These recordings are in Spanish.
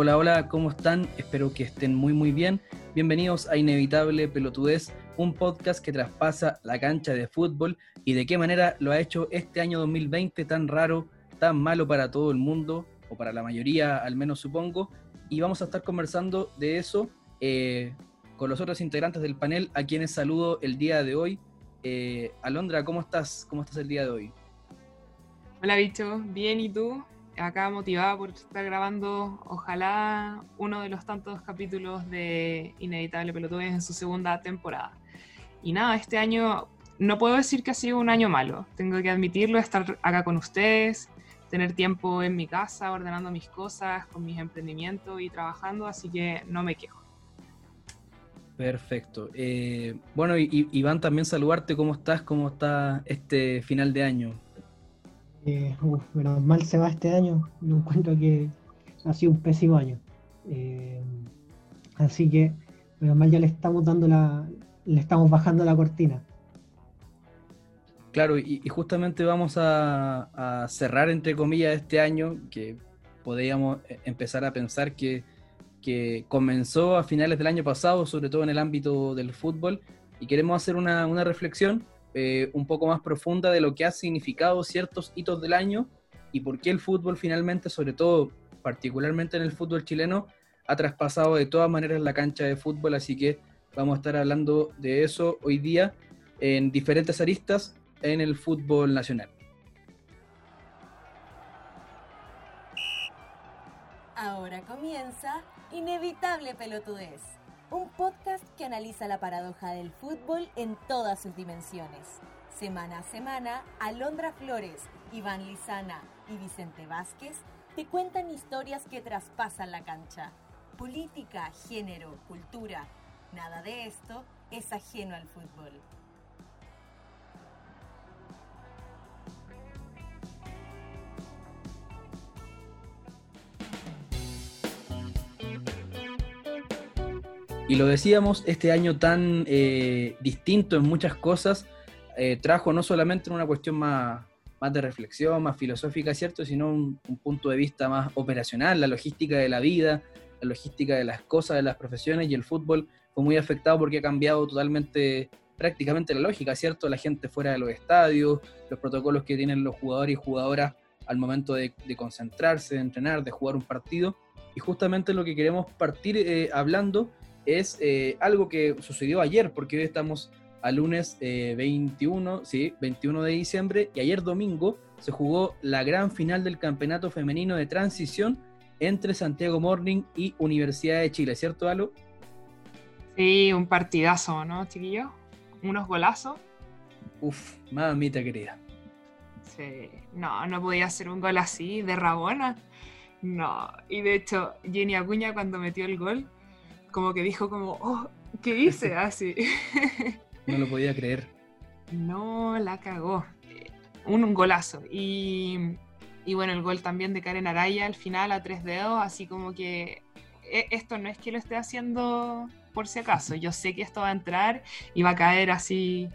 Hola, hola, ¿cómo están? Espero que estén muy, muy bien. Bienvenidos a Inevitable Pelotudez, un podcast que traspasa la cancha de fútbol y de qué manera lo ha hecho este año 2020 tan raro, tan malo para todo el mundo, o para la mayoría al menos supongo. Y vamos a estar conversando de eso eh, con los otros integrantes del panel, a quienes saludo el día de hoy. Eh, Alondra, ¿cómo estás? ¿Cómo estás el día de hoy? Hola, bicho. Bien, ¿y tú? Acá motivada por estar grabando, ojalá, uno de los tantos capítulos de Inevitable Pelotudes en su segunda temporada. Y nada, este año no puedo decir que ha sido un año malo, tengo que admitirlo, estar acá con ustedes, tener tiempo en mi casa, ordenando mis cosas, con mis emprendimientos y trabajando, así que no me quejo. Perfecto. Eh, bueno, Iván, también saludarte, ¿cómo estás? ¿Cómo está este final de año? Eh, menos mal se va este año. Yo encuentro que ha sido un pésimo año. Eh, así que, menos mal ya le estamos dando la, le estamos bajando la cortina. Claro, y, justamente vamos a, cerrar, entre comillas, este año, que podríamos eh, empezar a pensar que, que, comenzó a finales del año pasado, sobre todo en el ámbito del fútbol, y queremos hacer una, una reflexión eh, un poco más profunda de lo que ha significado ciertos hitos del año y por qué el fútbol finalmente, sobre todo particularmente en el fútbol chileno, ha traspasado de todas maneras la cancha de fútbol, así que vamos a estar hablando de eso hoy día en diferentes aristas en el fútbol nacional. Ahora comienza Inevitable Pelotudez un podcast que analiza la paradoja del fútbol en todas sus dimensiones. Semana a semana, Alondra Flores, Iván Lizana y Vicente Vázquez te cuentan historias que traspasan la cancha. Política, género, cultura, nada de esto es ajeno al fútbol. Y lo decíamos, este año tan eh, distinto en muchas cosas, eh, trajo no solamente una cuestión más, más de reflexión, más filosófica, ¿cierto? Sino un, punto de vista más operacional, la logística de la vida, la logística de las cosas, de las profesiones, y el fútbol fue muy afectado porque ha cambiado totalmente, prácticamente la lógica, ¿cierto? La gente fuera de los estadios, los protocolos que tienen los jugadores y jugadoras al momento de, concentrarse, de entrenar, de jugar un partido. Y justamente lo que queremos partir eh, hablando es eh, algo que sucedió ayer, porque hoy estamos a lunes 21, eh, sí, 21 de diciembre, y ayer domingo se jugó la gran final del campeonato femenino de transición entre Santiago Morning y Universidad de Chile, ¿cierto, Alo? Sí, un partidazo, ¿no, chiquillo? Unos golazos. Uf, mamita querida. Sí, no, no podía ser un gol así, de Rabona. No, y de hecho, Jenny Acuña cuando metió el gol, como que dijo como, oh, ¿qué hice? Así. no lo podía creer. No, la cagó. Un, golazo. Y, y, bueno, el gol también de Karen Araya al final a tres dedos, así como que e, esto no es que lo esté haciendo por si acaso. Yo sé que esto va a entrar y va a caer así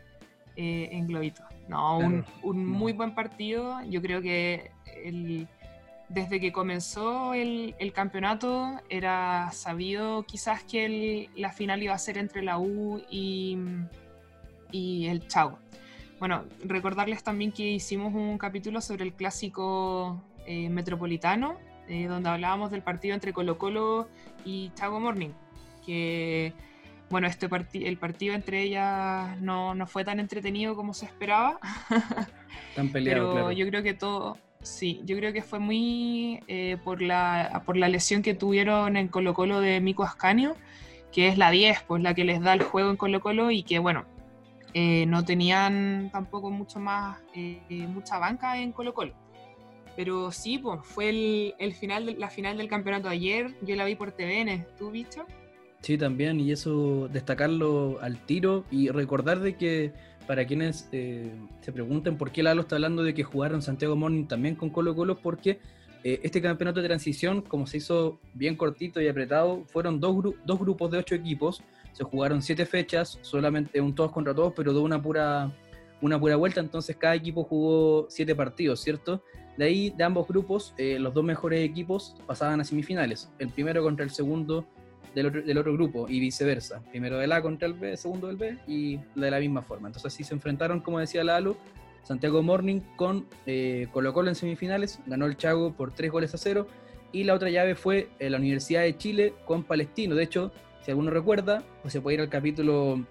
eh, en globito. No, un, un, muy buen partido. Yo creo que el, desde que comenzó el, campeonato era sabido quizás que la final iba a ser entre la U y, y el Chavo. Bueno, recordarles también que hicimos un capítulo sobre el clásico eh, metropolitano, eh, donde hablábamos del partido entre Colo Colo y Chavo Morning, que bueno, este el partido entre ellas no, no, fue tan entretenido como se esperaba. Tan peleado, Pero yo creo que todo, Sí, yo creo que fue muy eh, por, la, por la lesión que tuvieron en Colo Colo de Mico Ascanio, que es la 10, pues la que les da el juego en Colo Colo y que bueno, eh, no tenían tampoco mucho más, eh, mucha banca en Colo Colo. Pero sí, pues fue el, el final, la final del campeonato ayer, yo la vi por TVN, ¿tú, bicho? Sí, también, y eso destacarlo al tiro y recordar de que para quienes eh, se pregunten por qué Lalo está hablando de que jugaron Santiago Morning también con Colo Colo, porque eh, este campeonato de transición, como se hizo bien cortito y apretado, fueron dos, dos grupos de ocho equipos, se jugaron siete fechas, solamente un todos contra todos, pero de una pura, una pura vuelta, entonces cada equipo jugó siete partidos, ¿cierto? de ahí, de ambos grupos, eh, los dos mejores equipos pasaban a semifinales. El primero contra el segundo del otro, grupo y viceversa. Primero del A contra el B, segundo del B y de la misma forma. Entonces así se enfrentaron, como decía Lalo, Santiago Morning con eh, Colo Colo en semifinales. Ganó el Chago por tres goles a cero. Y la otra llave fue eh, la Universidad de Chile con Palestino. De hecho, si alguno recuerda, pues se puede ir al capítulo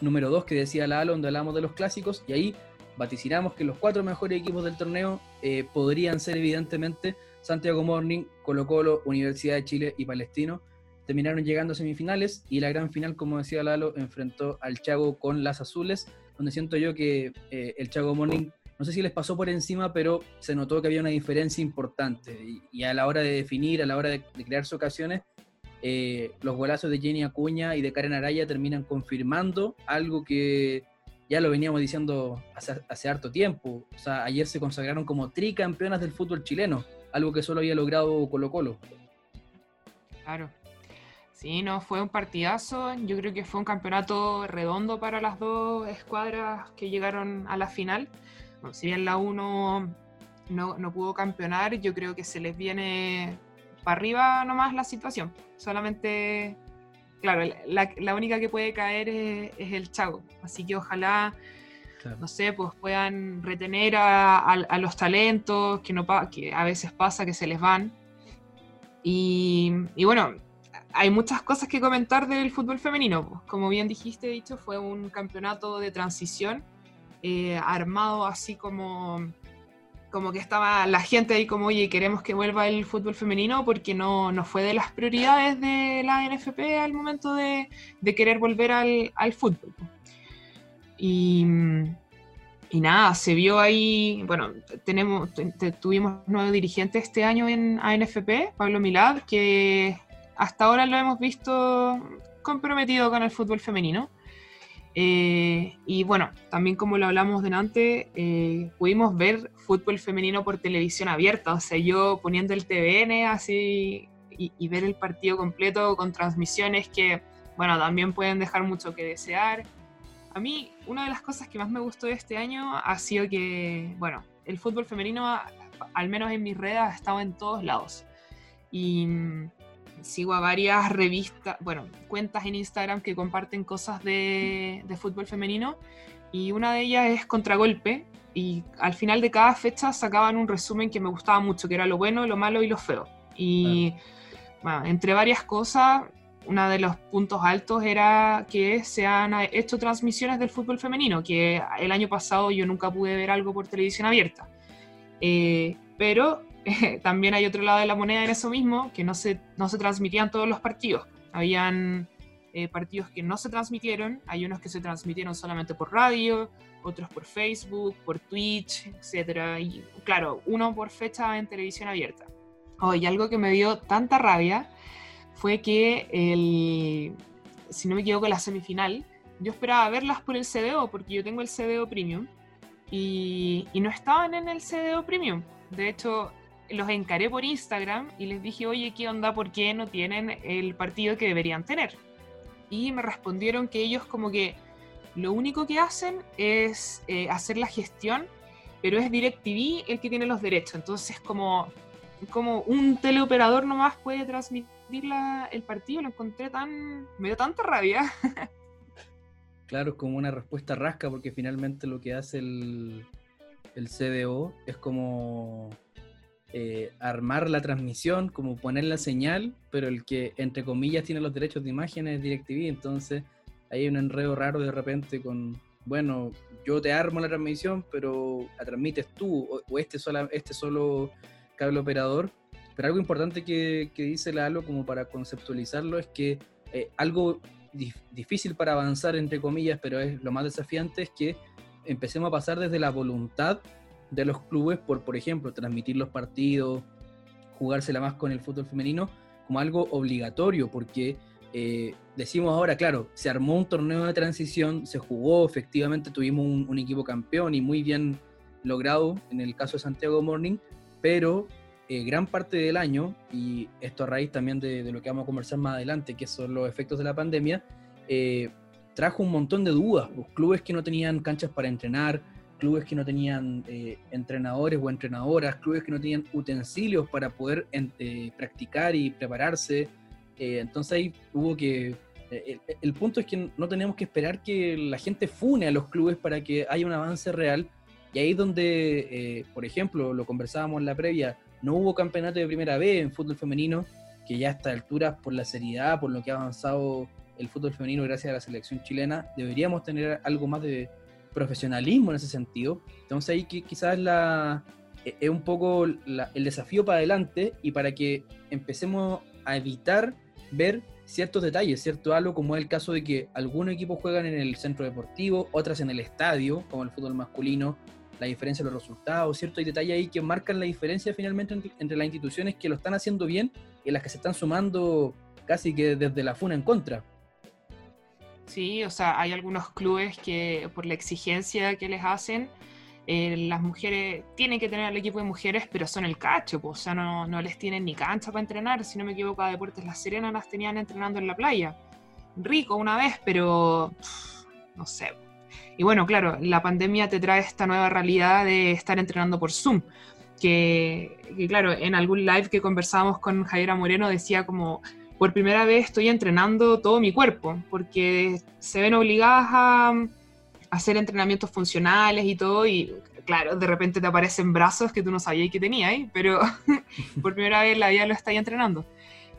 número 2 que decía Lalo, donde hablamos de los clásicos. Y ahí vaticinamos que los cuatro mejores equipos del torneo eh, podrían ser evidentemente Santiago Morning, Colo Colo, Universidad de Chile y Palestino. Terminaron llegando semifinales y la gran final, como decía Lalo, enfrentó al Chago con las azules, donde siento yo que eh, el Chago Morning, no sé si les pasó por encima, pero se notó que había una diferencia importante y, a la hora de definir, a la hora de, de crearse ocasiones, eh, los golazos de Jenny Acuña y de Karen Araya terminan confirmando algo que ya lo veníamos diciendo hace, harto tiempo. O sea, ayer se consagraron como tricampeonas del fútbol chileno, algo que solo había logrado Colo Colo. Claro. Sí, no, fue un partidazo. Yo creo que fue un campeonato redondo para las dos escuadras que llegaron a la final. si bien la 1 no, no pudo campeonar, yo creo que se les viene para arriba nomás la situación. Solamente claro, la, única que puede caer es, el Chago. Así que ojalá, no sé, pues puedan retener a, los talentos, que, no, que a veces pasa que se les van. Y, bueno, hay muchas cosas que comentar del fútbol femenino. Como bien dijiste, dicho, fue un campeonato de transición eh, armado así como como que estaba la gente ahí como, oye, queremos que vuelva el fútbol femenino porque no, no fue de las prioridades de la NFP al momento de, de querer volver al, al fútbol. Y, y, nada, se vio ahí, bueno, tenemos, tuvimos nuevo dirigente este año en ANFP, Pablo Milad, que hasta ahora lo hemos visto comprometido con el fútbol femenino. Eh, y bueno, también como lo hablamos delante, eh, pudimos ver fútbol femenino por televisión abierta, o sea, yo poniendo el TVN así y, ver el partido completo con transmisiones que, bueno, también pueden dejar mucho que desear. A mí, una de las cosas que más me gustó de este año ha sido que, bueno, el fútbol femenino, al menos en mis redes, ha estado en todos lados. Y sigo a varias revistas, bueno, cuentas en Instagram que comparten cosas de, fútbol femenino y una de ellas es Contragolpe y al final de cada fecha sacaban un resumen que me gustaba mucho, que era lo bueno, lo malo y lo feo. Y bueno, entre varias cosas, uno de los puntos altos era que se han hecho transmisiones del fútbol femenino, que el año pasado yo nunca pude ver algo por televisión abierta. Eh, pero también hay otro lado de la moneda en eso mismo, que no se, no se transmitían todos los partidos. Habían eh, partidos que no se transmitieron, hay unos que se transmitieron solamente por radio, otros por Facebook, por Twitch, etc. Y claro, uno por fecha en televisión abierta. Oh, y algo que me dio tanta rabia fue que el, si no me equivoco, la semifinal, yo esperaba verlas por el CDO, porque yo tengo el CDO Premium, y, y no estaban en el CDO Premium. De hecho, los encaré por Instagram y les dije, oye, ¿qué onda? ¿Por qué no tienen el partido que deberían tener? Y me respondieron que ellos como que lo único que hacen es eh, hacer la gestión, pero es DirecTV el que tiene los derechos. Entonces como, como un teleoperador nomás puede transmitir el partido, lo encontré tan... me dio tanta rabia. Claro, es como una respuesta rasca porque finalmente lo que hace el, el CDO es como eh, armar la transmisión, como poner la señal, pero el que, entre comillas, tiene los derechos de imagen es DirecTV, entonces hay un enredo raro de repente con, bueno, yo te armo la transmisión, pero la transmites tú, o, este, sola, este solo cable operador. Pero algo importante que, dice Lalo, como para conceptualizarlo, es que eh, algo difícil para avanzar, entre comillas, pero es lo más desafiante, es que empecemos a pasar desde la voluntad de los clubes por, por ejemplo, transmitir los partidos, jugársela más con el fútbol femenino, como algo obligatorio, porque eh, decimos ahora, claro, se armó un torneo de transición, se jugó, efectivamente tuvimos un, equipo campeón y muy bien logrado en el caso de Santiago Morning, pero eh, gran parte del año, y esto a raíz también de, lo que vamos a conversar más adelante, que son los efectos de la pandemia, eh, trajo un montón de dudas. Los clubes que no tenían canchas para entrenar, clubes que no tenían eh, entrenadores o entrenadoras, clubes que no tenían utensilios para poder eh, practicar y prepararse. Eh, entonces ahí hubo que... El, el, punto es que no tenemos que esperar que la gente fune a los clubes para que haya un avance real. Y ahí es donde, por ejemplo, lo conversábamos en la previa, no hubo campeonato de primera vez en fútbol femenino, que ya a esta altura, por la seriedad, por lo que ha avanzado el fútbol femenino gracias a la selección chilena, deberíamos tener algo más de profesionalismo en ese sentido. Entonces ahí quizás la, e, es un poco el desafío para adelante y para que empecemos a evitar ver ciertos detalles, ¿cierto? Algo como es el caso de que algunos equipos juegan en el centro deportivo, otras en el estadio, como el fútbol masculino, la diferencia de los resultados, ¿cierto? Hay detalles ahí que marcan la diferencia finalmente entre, las instituciones que lo están haciendo bien y las que se están sumando casi que desde la funa en contra. Sí, o sea, hay algunos clubes que por la exigencia que les hacen, eh, las mujeres tienen que tener al equipo de mujeres, pero son el cacho, pues, o sea, no, no, les tienen ni cancha para entrenar. Si no me equivoco, a Deportes Las Serenas las tenían entrenando en la playa. Rico una vez, pero no sé. Y bueno, claro, la pandemia te trae esta nueva realidad de estar entrenando por Zoom. Que, que claro, en algún live que conversábamos con Javiera Moreno decía como por primera vez estoy entrenando todo mi cuerpo, porque se ven obligadas a, hacer entrenamientos funcionales y todo, y claro, de repente te aparecen brazos que tú no sabías que tenías, pero por primera vez la vida lo estáis entrenando.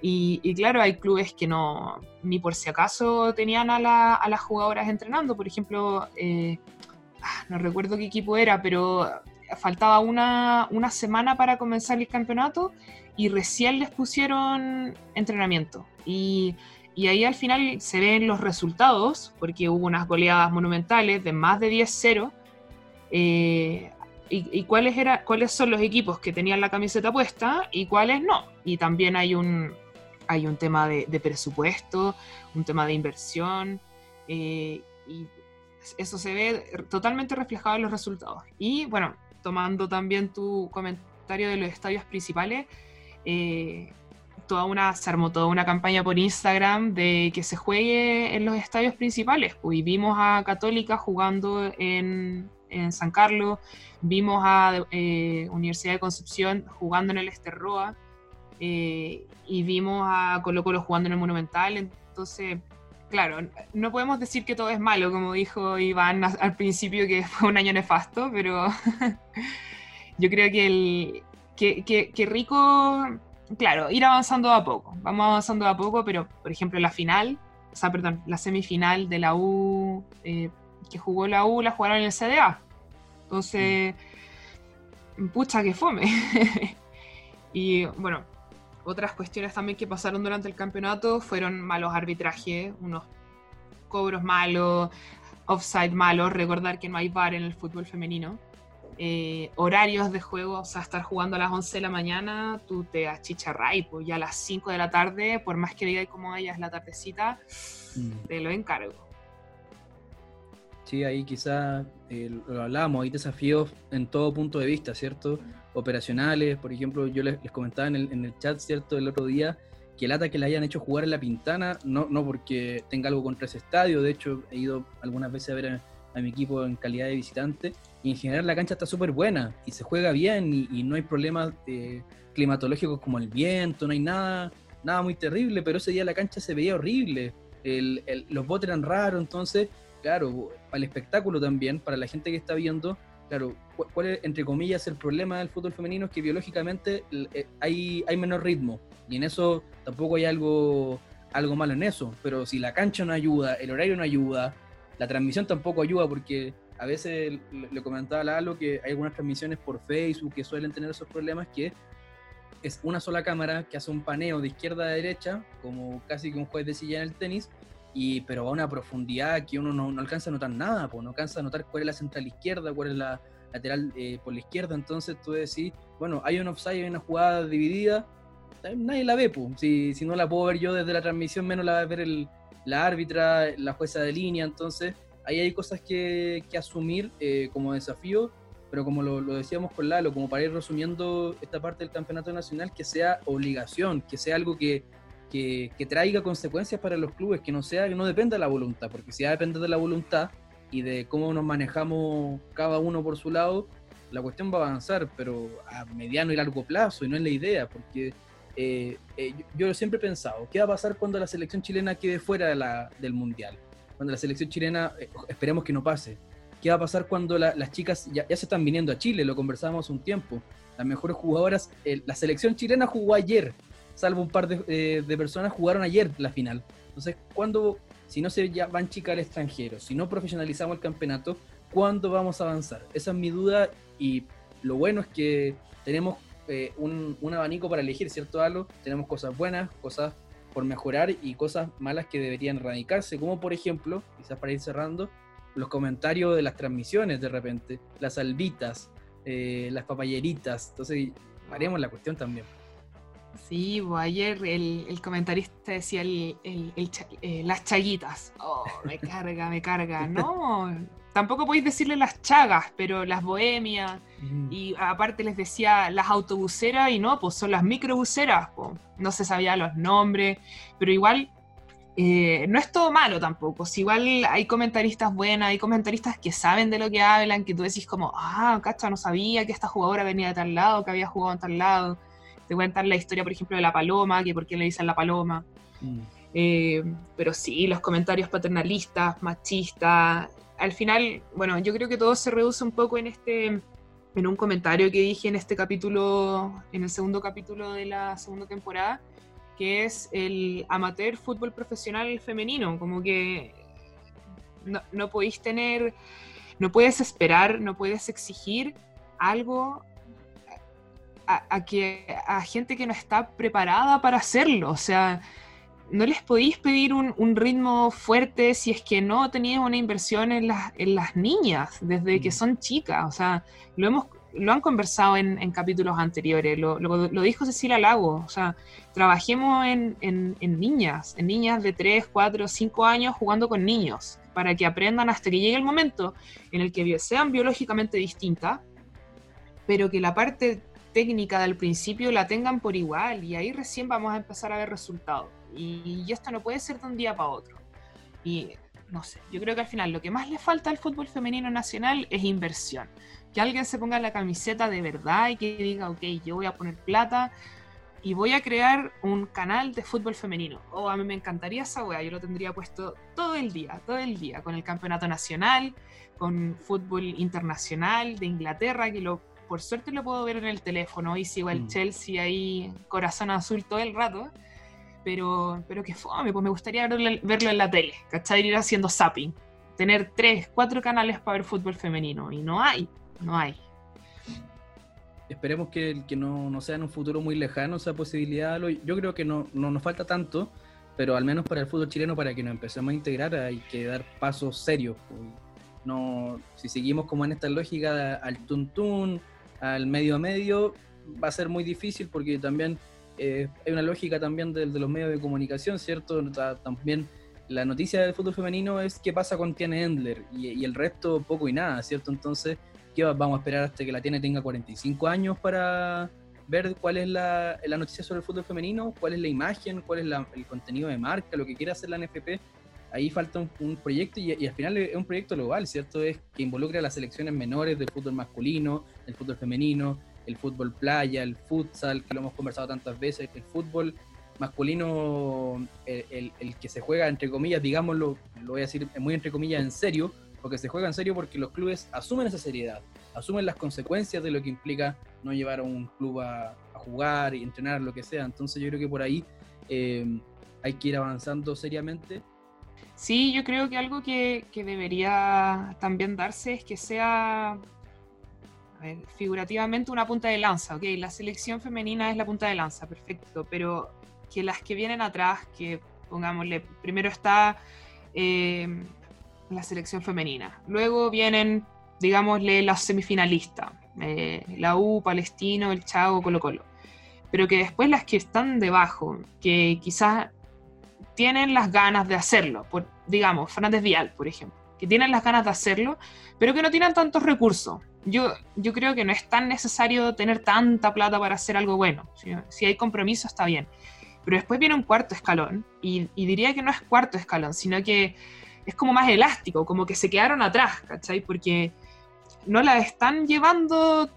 Y, claro, hay clubes que no, ni por si acaso tenían a, las jugadoras entrenando. Por ejemplo, eh, ah, no recuerdo qué equipo era, pero faltaba una, una semana para comenzar el campeonato y recién les pusieron entrenamiento. Y, y, ahí al final se ven los resultados, porque hubo unas goleadas monumentales de más de 10-0. Eh, y, cuáles, era, cuáles son los equipos que tenían la camiseta puesta y cuáles no. Y también hay un, hay un tema de, presupuesto, un tema de inversión, eh, y eso se ve totalmente reflejado en los resultados. Y bueno, tomando también tu comentario de los estadios principales, eh, toda una, se armó toda una campaña por Instagram de que se juegue en los estadios principales. Pues, vimos a Católica jugando en, en San Carlos, vimos a eh, Universidad de Concepción jugando en el Esterroa, eh, y vimos a Colo Colo jugando en el Monumental. Entonces, claro, no podemos decir que todo es malo, como dijo Iván al principio, que fue un año nefasto, pero yo creo que el, que, rico, claro, ir avanzando a poco. Vamos avanzando a poco, pero por ejemplo la final, o sea, perdón, la semifinal de la U, eh, que jugó la U, la jugaron en el CDA. Entonces, pucha que fome. y bueno, otras cuestiones también que pasaron durante el campeonato fueron malos arbitrajes, unos cobros malos, offside malos. Recordar que no hay bar en el fútbol femenino. Eh, horarios de juego, o sea, estar jugando a las 11 de la mañana, tú te achicharras pues ya a las 5 de la tarde, por más que diga como es la tardecita, mm. te lo encargo. Sí, ahí quizás eh, lo hablábamos, hay desafíos en todo punto de vista, ¿cierto? Operacionales, por ejemplo, yo les, comentaba en el, en el, chat, ¿cierto? El otro día, que lata que le hayan hecho jugar en la Pintana, no, no porque tenga algo contra ese estadio, de hecho he ido algunas veces a ver a, a mi equipo en calidad de visitante y en general la cancha está súper buena y se juega bien y, no hay problemas eh, climatológicos como el viento, no hay nada, nada muy terrible, pero ese día la cancha se veía horrible, los botes eran raros, entonces, claro, para el espectáculo también, para la gente que está viendo, claro, ¿cuál es, entre comillas, el problema del fútbol femenino? Es que biológicamente eh, hay, hay menor ritmo y en eso tampoco hay algo, algo malo en eso, pero si la cancha no ayuda, el horario no ayuda, la transmisión tampoco ayuda porque a veces le comentaba a Lalo que hay algunas transmisiones por Facebook que suelen tener esos problemas que es una sola cámara que hace un paneo de izquierda a derecha, como casi que un juez de silla en el tenis, y, pero a una profundidad que uno no, alcanza a notar nada, pues no alcanza a notar cuál es la central izquierda, cuál es la lateral eh, por la izquierda, entonces tú decís, bueno, hay un offside, hay una jugada dividida, nadie la ve, pues. si, si no la puedo ver yo desde la transmisión, menos la va a ver el, la árbitra, la jueza de línea, entonces ahí hay cosas que, asumir eh, como desafío, pero como lo, decíamos con Lalo, como para ir resumiendo esta parte del campeonato nacional, que sea obligación, que sea algo que, traiga consecuencias para los clubes, que no sea, que no dependa de la voluntad, porque si ya depende de la voluntad, y de cómo nos manejamos cada uno por su lado, la cuestión va a avanzar, pero a mediano y largo plazo, y no es la idea, porque eh, eh, yo, siempre he pensado, ¿qué va a pasar cuando la selección chilena quede fuera la, del Mundial? Cuando la selección chilena, eh, esperemos que no pase. ¿Qué va a pasar cuando las chicas ya, se están viniendo a Chile? Lo conversábamos un tiempo. Las mejores jugadoras, la selección chilena jugó ayer, salvo un par de, de personas jugaron ayer la final. Entonces, ¿cuándo si no se van chicas al extranjero, si no profesionalizamos el campeonato, ¿cuándo vamos a avanzar? Esa es mi duda y lo bueno es que tenemos eh, un, abanico para elegir, ¿cierto, Alo? Tenemos cosas buenas, cosas por mejorar y cosas malas que deberían erradicarse, como por ejemplo, quizás para ir cerrando, los comentarios de las transmisiones de repente, las albitas, eh, las papayeritas, entonces haremos la cuestión también. Sí, pues ayer el, comentarista decía el, eh, las chaguitas. Oh, me carga, me carga. No, tampoco podéis decirle las chagas, pero las bohemias. Y aparte les decía las autobuseras y no, pues son las microbuseras. Pues. No se sabía los nombres, pero igual eh, no es todo malo tampoco. Si igual hay comentaristas buenas, hay comentaristas que saben de lo que hablan, que tú decís como, ah, cacha, no sabía que esta jugadora venía de tal lado, que había jugado en tal lado te cuentan la historia, por ejemplo, de la paloma, que por qué le dicen la paloma. Mm. Eh, pero sí, los comentarios paternalistas, machistas. Al final, bueno, yo creo que todo se reduce un poco en este, en un comentario que dije en este capítulo, en el segundo capítulo de la segunda temporada, que es el amateur fútbol profesional femenino, como que no, podéis tener, no puedes esperar, no puedes exigir algo a, que, a gente que no está preparada para hacerlo. O sea, no les podéis pedir un, ritmo fuerte si es que no tenías una inversión en las, en las niñas desde que mm. son chicas. O sea, lo hemos lo han conversado en, capítulos anteriores, lo, lo, dijo Cecilia Lago, o sea, trabajemos en, en, niñas, en niñas de 3, 4, 5 años jugando con niños, para que aprendan hasta que llegue el momento en el que sean biológicamente distintas, pero que la parte técnica del principio la tengan por igual y ahí recién vamos a empezar a ver resultados. Y, esto no puede ser de un día para otro. Y no sé, yo creo que al final lo que más le falta al fútbol femenino nacional es inversión. Que alguien se ponga la camiseta de verdad y que diga, ok, yo voy a poner plata y voy a crear un canal de fútbol femenino. Oh, a mí me encantaría esa wea, yo lo tendría puesto todo el día, todo el día, con el campeonato nacional, con fútbol internacional de Inglaterra, que lo por suerte lo puedo ver en el teléfono y sigo el mm. Chelsea ahí, corazón azul todo el rato. Pero, pero que fome, pues me gustaría verlo, en la tele, ¿cachai? Ir haciendo zapping. Tener tres, cuatro canales para ver fútbol femenino. Y no hay, no hay. Esperemos que, que no, no sea en un futuro muy lejano esa posibilidad. Yo creo que no, no nos falta tanto, pero al menos para el fútbol chileno, para que nos empecemos a integrar, hay que dar pasos serios. Pues. No, si seguimos como en esta lógica al tuntún, al medio a medio va a ser muy difícil porque también eh, hay una lógica también de, los medios de comunicación, ¿cierto? También la noticia del fútbol femenino es qué pasa con Tiene Endler y, el resto poco y nada, ¿cierto? Entonces, ¿qué vamos a esperar hasta que la Tiene tenga 45 años para ver cuál es la, noticia sobre el fútbol femenino, cuál es la imagen, cuál es el contenido de marca, lo que quiere hacer la NFP? ahí falta un, proyecto y, al final es un proyecto global, ¿cierto? Es que involucra a las selecciones menores del fútbol masculino, el fútbol femenino, el fútbol playa, el futsal, que lo hemos conversado tantas veces, el fútbol masculino, el, que se juega entre comillas, digámoslo, lo voy a decir muy entre comillas en serio, porque se juega en serio porque los clubes asumen esa seriedad, asumen las consecuencias de lo que implica no llevar a un club a, jugar y entrenar, lo que sea. Entonces yo creo que por ahí eh, hay que ir avanzando seriamente Sí, yo creo que algo que, debería también darse es que sea figurativamente una punta de lanza. Ok, la selección femenina es la punta de lanza, perfecto, pero que las que vienen atrás, que pongámosle, primero está eh, la selección femenina, luego vienen, digámosle, las semifinalistas, eh, la U, Palestino, el Chago, Colo Colo, pero que después las que están debajo, que quizás tienen las ganas de hacerlo, por, digamos, Fernández Vial, por ejemplo, que tienen las ganas de hacerlo, pero que no tienen tantos recursos. Yo, yo creo que no es tan necesario tener tanta plata para hacer algo bueno. Si, hay compromiso, está bien. Pero después viene un cuarto escalón, y, diría que no es cuarto escalón, sino que es como más elástico, como que se quedaron atrás, ¿cachai? Porque no la están llevando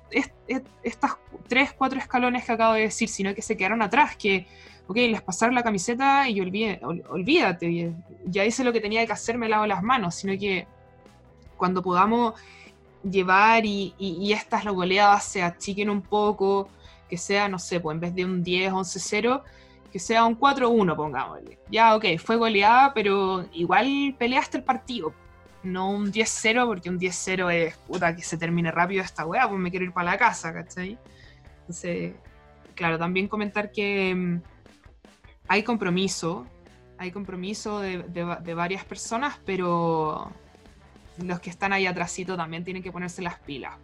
estas tres, cuatro escalones que acabo de decir, sino que se quedaron atrás, que, ok, les pasaron la camiseta y olvídate, ya hice lo que tenía que hacer, me lavo las manos, sino que cuando podamos llevar y, y, estas goleadas se achiquen un poco, que sea, no sé, pues en vez de un 10, 11, 0, que sea un 4-1, pongámosle. Ya, ok, fue goleada, pero igual peleaste el partido. No un 10-0, porque un 10-0 es puta que se termine rápido esta weá, pues me quiero ir para la casa, ¿cachai? Entonces, claro, también comentar que mm, hay compromiso, hay compromiso de, de varias personas, pero los que están ahí atrásito también tienen que ponerse las pilas.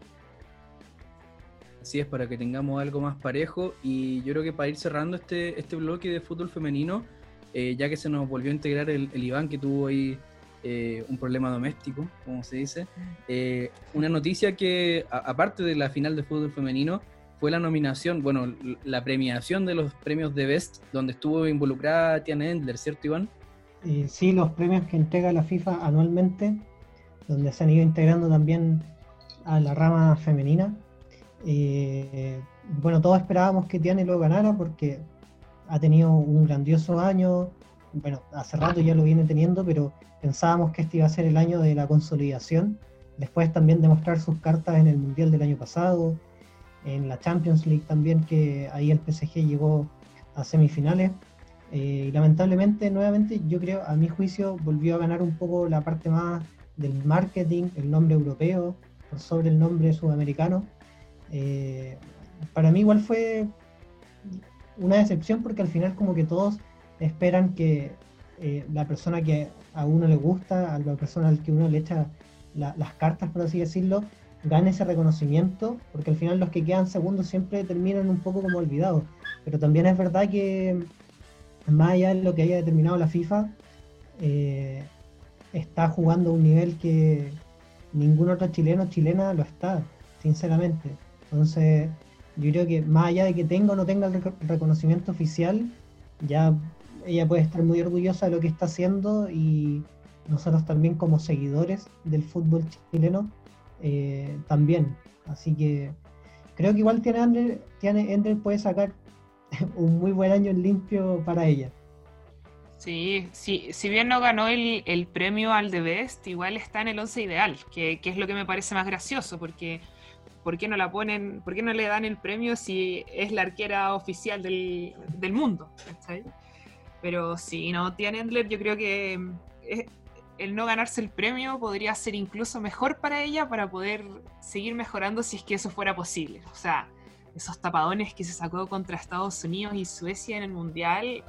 Así es, para que tengamos algo más parejo. Y yo creo que para ir cerrando este, este bloque de fútbol femenino, eh, ya que se nos volvió a integrar el, Iván, que tuvo ahí eh, un problema doméstico, como se dice, eh, una noticia que, aparte de la final de fútbol femenino, fue la nominación, bueno, la premiación de los premios de Best, donde estuvo involucrada Tiana Endler, ¿cierto, Iván? sí, los premios que entrega la FIFA anualmente donde se han ido integrando también a la rama femenina. Bueno, todos esperábamos que Tiane lo ganara porque ha tenido un grandioso año, bueno, hace rato ya lo viene teniendo, pero pensábamos que este iba a ser el año de la consolidación, después también de mostrar sus cartas en el Mundial del año pasado, en la Champions League también, que ahí el PSG llegó a semifinales. Eh, y lamentablemente, nuevamente, yo creo, a mi juicio, volvió a ganar un poco la parte más del marketing, el nombre europeo sobre el nombre sudamericano. Eh, para mí igual fue una decepción porque al final como que todos esperan que eh, la persona que a uno le gusta, a la persona al que uno le echa las cartas, por así decirlo, gane ese reconocimiento, porque al final los que quedan segundos siempre terminan un poco como olvidados. Pero también es verdad que más allá de lo que haya determinado la FIFA, eh, está jugando a un nivel que ningún otro chileno o chilena lo está, sinceramente. Entonces, yo creo que más allá de que tenga o no tenga el reconocimiento oficial, ya ella puede estar muy orgullosa de lo que está haciendo y nosotros también como seguidores del fútbol chileno eh, también. Así que creo que igual tiene Ender, tiene Ender puede sacar un muy buen año limpio para ella. Sí, sí, si bien no ganó el, premio al The Best, igual está en el once ideal, que, es lo que me parece más gracioso, porque ¿por qué no la ponen, por qué no le dan el premio si es la arquera oficial del, mundo? Pero si no tiene Endler, yo creo que eh, el no ganarse el premio podría ser incluso mejor para ella para poder seguir mejorando si es que eso fuera posible. O sea, esos tapadones que se sacó contra Estados Unidos y Suecia en el Mundial.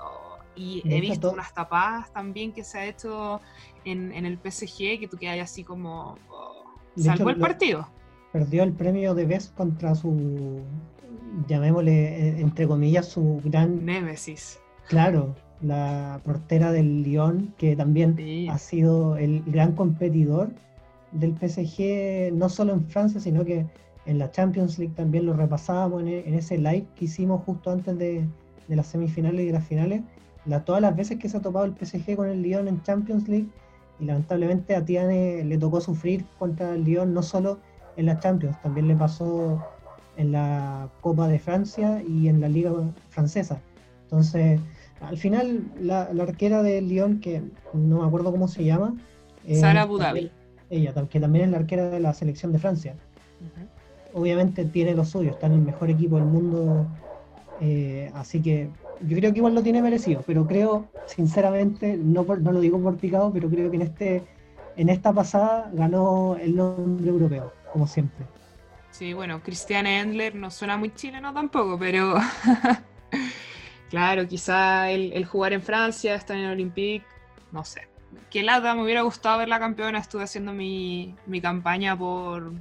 Y he visto unas tapadas también que se ha hecho en, el PSG que tú quedas así como. Oh, salvó el partido. Perdió el premio de Best contra su. llamémosle, eh, entre comillas, su gran. Némesis. Claro, la portera del Lyon, que también ha sido el gran competidor del PSG, no solo en Francia, sino que en la Champions League también lo repasábamos en, ese live que hicimos justo antes de, de las semifinales y de las finales todas las veces que se ha topado el PSG con el Lyon en Champions League, y lamentablemente a Tiane le tocó sufrir contra el Lyon no solo en la Champions, también le pasó en la Copa de Francia y en la Liga Francesa. Entonces, al final, la, arquera del Lyon, que no me acuerdo cómo se llama. Eh, Sara. Ella, que también es la arquera de la selección de Francia. Obviamente tiene lo suyo, está en el mejor equipo del mundo. Eh, así que yo creo que igual lo tiene merecido, pero creo, sinceramente, no, no lo digo por picado, pero creo que en este en esta pasada ganó el nombre europeo, como siempre. Sí, bueno, Cristian Endler no suena muy chileno tampoco, pero claro, quizá el, jugar en Francia, estar en el Olympique, no sé. Que lata, me hubiera gustado ver la campeona, estuve haciendo mi, mi campaña por,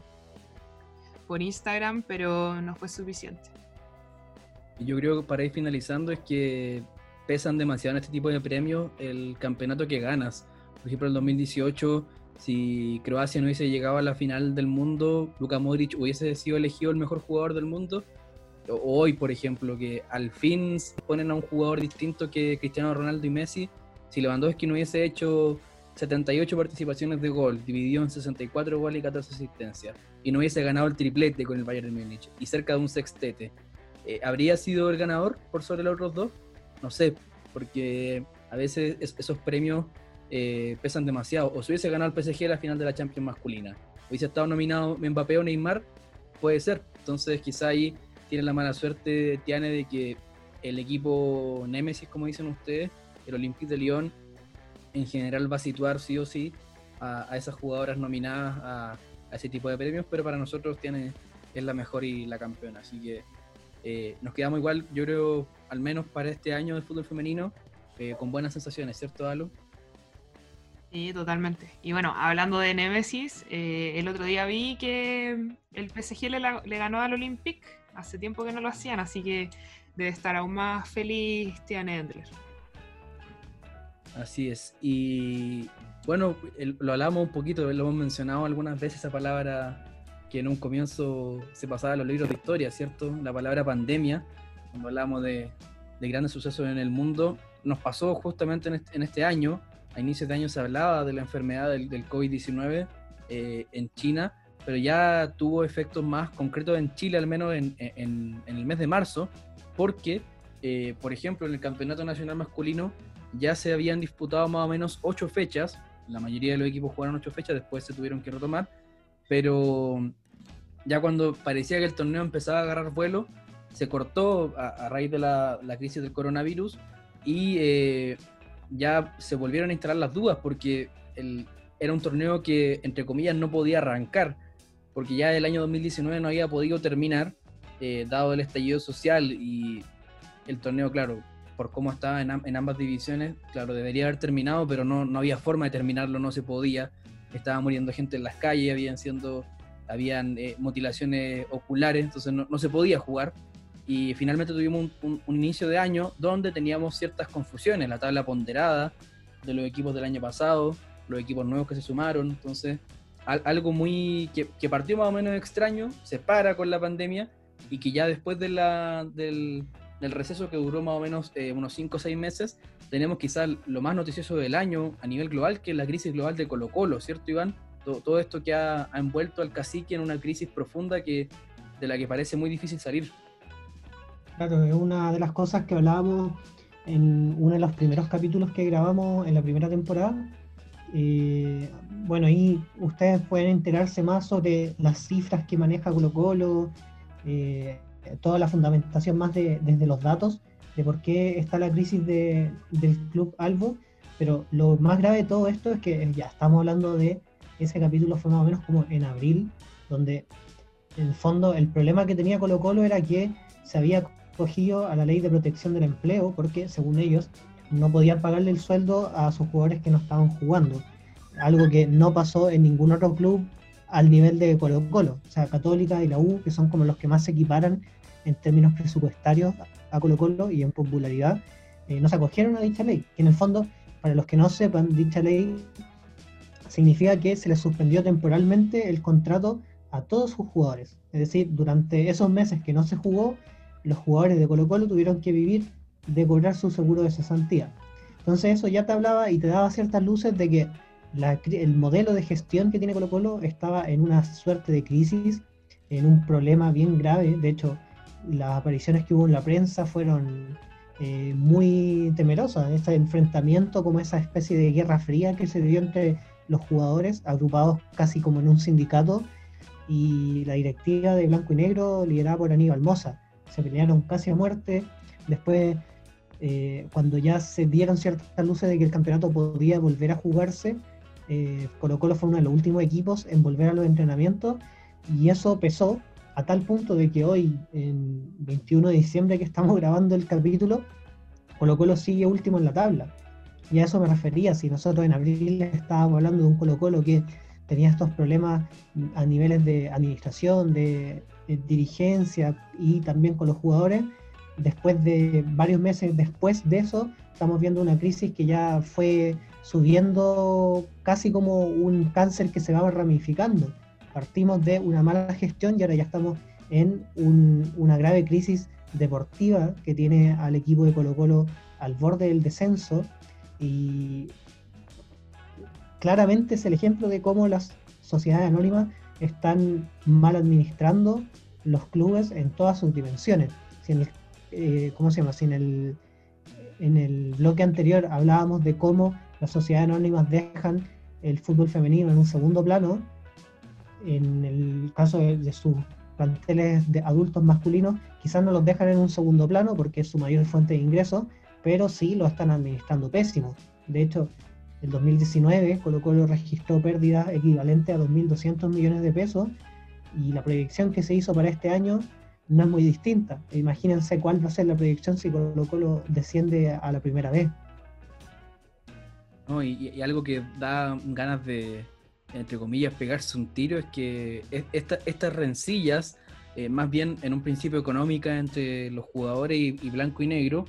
por Instagram, pero no fue suficiente yo creo que para ir finalizando es que pesan demasiado en este tipo de premios el campeonato que ganas. Por ejemplo, el 2018, si Croacia no hubiese llegado a la final del mundo, Luka Modric hubiese sido elegido el mejor jugador del mundo. Hoy, por ejemplo, que al fin ponen a un jugador distinto que Cristiano Ronaldo y Messi. Si Lewandowski no hubiese hecho 78 participaciones de gol, dividido en 64 goles y 14 asistencias, y no hubiese ganado el triplete con el Bayern de Múnich y cerca de un sextete, eh, ¿habría sido el ganador por sobre los otros dos? No sé, porque a veces esos premios eh, pesan demasiado. O si hubiese ganado el PSG la final de la Champions masculina, hubiese estado nominado Mbappé o Neymar, puede ser. Entonces quizá ahí tiene la mala suerte Tiane de que el equipo Nemesis, como dicen ustedes, el Olympique de Lyon, en general va a situar sí o sí a, esas jugadoras nominadas a, ese tipo de premios, pero para nosotros tiene, es la mejor y la campeona. Así que eh, nos quedamos igual, yo creo, al menos para este año de fútbol femenino, eh, con buenas sensaciones, ¿cierto, Alo? Sí, totalmente. Y bueno, hablando de Nemesis, eh, el otro día vi que el PSG le, le, ganó al Olympic, hace tiempo que no lo hacían, así que debe estar aún más feliz Tiane Endler. Así es. Y bueno, lo hablamos un poquito, lo hemos mencionado algunas veces esa palabra que en un comienzo se pasaba a los libros de historia, ¿cierto? La palabra pandemia, cuando hablamos de, grandes sucesos en el mundo, nos pasó justamente en este, año, a inicios de año se hablaba de la enfermedad del, COVID-19 eh, en China, pero ya tuvo efectos más concretos en Chile, al menos en, el mes de marzo, porque, eh, por ejemplo, en el Campeonato Nacional Masculino ya se habían disputado más o menos ocho fechas, la mayoría de los equipos jugaron ocho fechas, después se tuvieron que retomar, pero ya cuando parecía que el torneo empezaba a agarrar vuelo, se cortó a, raíz de la, crisis del coronavirus y eh, ya se volvieron a instalar las dudas porque era un torneo que, entre comillas, no podía arrancar, porque ya el año 2019 no había podido terminar, eh, dado el estallido social y el torneo, claro, por cómo estaba en, ambas divisiones, claro, debería haber terminado, pero no, no había forma de terminarlo, no se podía. Estaba muriendo gente en las calles, habían siendo habían eh, mutilaciones oculares, entonces no, se podía jugar. Y finalmente tuvimos un, inicio de año donde teníamos ciertas confusiones, la tabla ponderada de los equipos del año pasado, los equipos nuevos que se sumaron, entonces algo muy que, partió más o menos extraño, se para con la pandemia y que ya después de la, del, receso que duró más o menos eh, unos 5 o 6 meses, tenemos quizás lo más noticioso del año a nivel global, que es la crisis global de Colo Colo, ¿cierto Iván? Todo, esto que ha, envuelto al cacique en una crisis profunda que, de la que parece muy difícil salir. Claro, es una de las cosas que hablábamos en uno de los primeros capítulos que grabamos en la primera temporada. Eh, bueno, ahí ustedes pueden enterarse más sobre las cifras que maneja Colo Colo, eh, toda la fundamentación más de, desde los datos de por qué está la crisis de, del Club Albo, pero lo más grave de todo esto es que ya estamos hablando de ese capítulo fue más o menos como en abril, donde en el fondo el problema que tenía Colo Colo era que se había cogido a la ley de protección del empleo porque según ellos no podían pagarle el sueldo a sus jugadores que no estaban jugando, algo que no pasó en ningún otro club al nivel de Colo Colo, o sea, Católica y la U, que son como los que más se equiparan en términos presupuestarios a Colo Colo y en popularidad, eh, no se acogieron a dicha ley, que en el fondo, para los que no sepan, dicha ley significa que se les suspendió temporalmente el contrato a todos sus jugadores. Es decir, durante esos meses que no se jugó, los jugadores de Colo Colo tuvieron que vivir de cobrar su seguro de cesantía. Entonces eso ya te hablaba y te daba ciertas luces de que el modelo de gestión que tiene Colo Colo estaba en una suerte de crisis, en un problema bien grave. De hecho, las apariciones que hubo en la prensa fueron eh, muy temerosas. Ese enfrentamiento como esa especie de guerra fría que se dio entre los jugadores agrupados casi como en un sindicato y la directiva de Blanco y Negro liderada por Aníbal Moza. Se pelearon casi a muerte. Después, eh, cuando ya se dieron ciertas luces de que el campeonato podía volver a jugarse, eh, Colo Colo fue uno de los últimos equipos en volver a los entrenamientos y eso pesó a tal punto de que hoy, en 21 de diciembre que estamos grabando el capítulo, Colo Colo sigue último en la tabla. Y a eso me refería, si nosotros en abril estábamos hablando de un Colo Colo que tenía estos problemas a niveles de administración, de, dirigencia y también con los jugadores, después de varios meses después de eso, estamos viendo una crisis que ya fue subiendo casi como un cáncer que se va ramificando. Partimos de una mala gestión y ahora ya estamos en una grave crisis deportiva que tiene al equipo de Colo Colo al borde del descenso y claramente es el ejemplo de cómo las sociedades anónimas están mal administrando los clubes en todas sus dimensiones. Eh, ¿Cómo se llama? Si en el, en el bloque anterior hablábamos de cómo las sociedades anónimas dejan el fútbol femenino en un segundo plano, en el caso de, sus planteles de adultos masculinos, quizás no los dejan en un segundo plano porque es su mayor fuente de ingresos, pero sí lo están administrando pésimo. De hecho, el 2019 Colo Colo registró pérdidas equivalentes a 2.200 millones de pesos y la proyección que se hizo para este año no es muy distinta. Imagínense cuál va a ser la proyección si Colo Colo desciende a la primera vez. y, algo que da ganas de, entre comillas, pegarse un tiro es que estas rencillas, eh, más bien en un principio económica entre los jugadores y blanco y negro,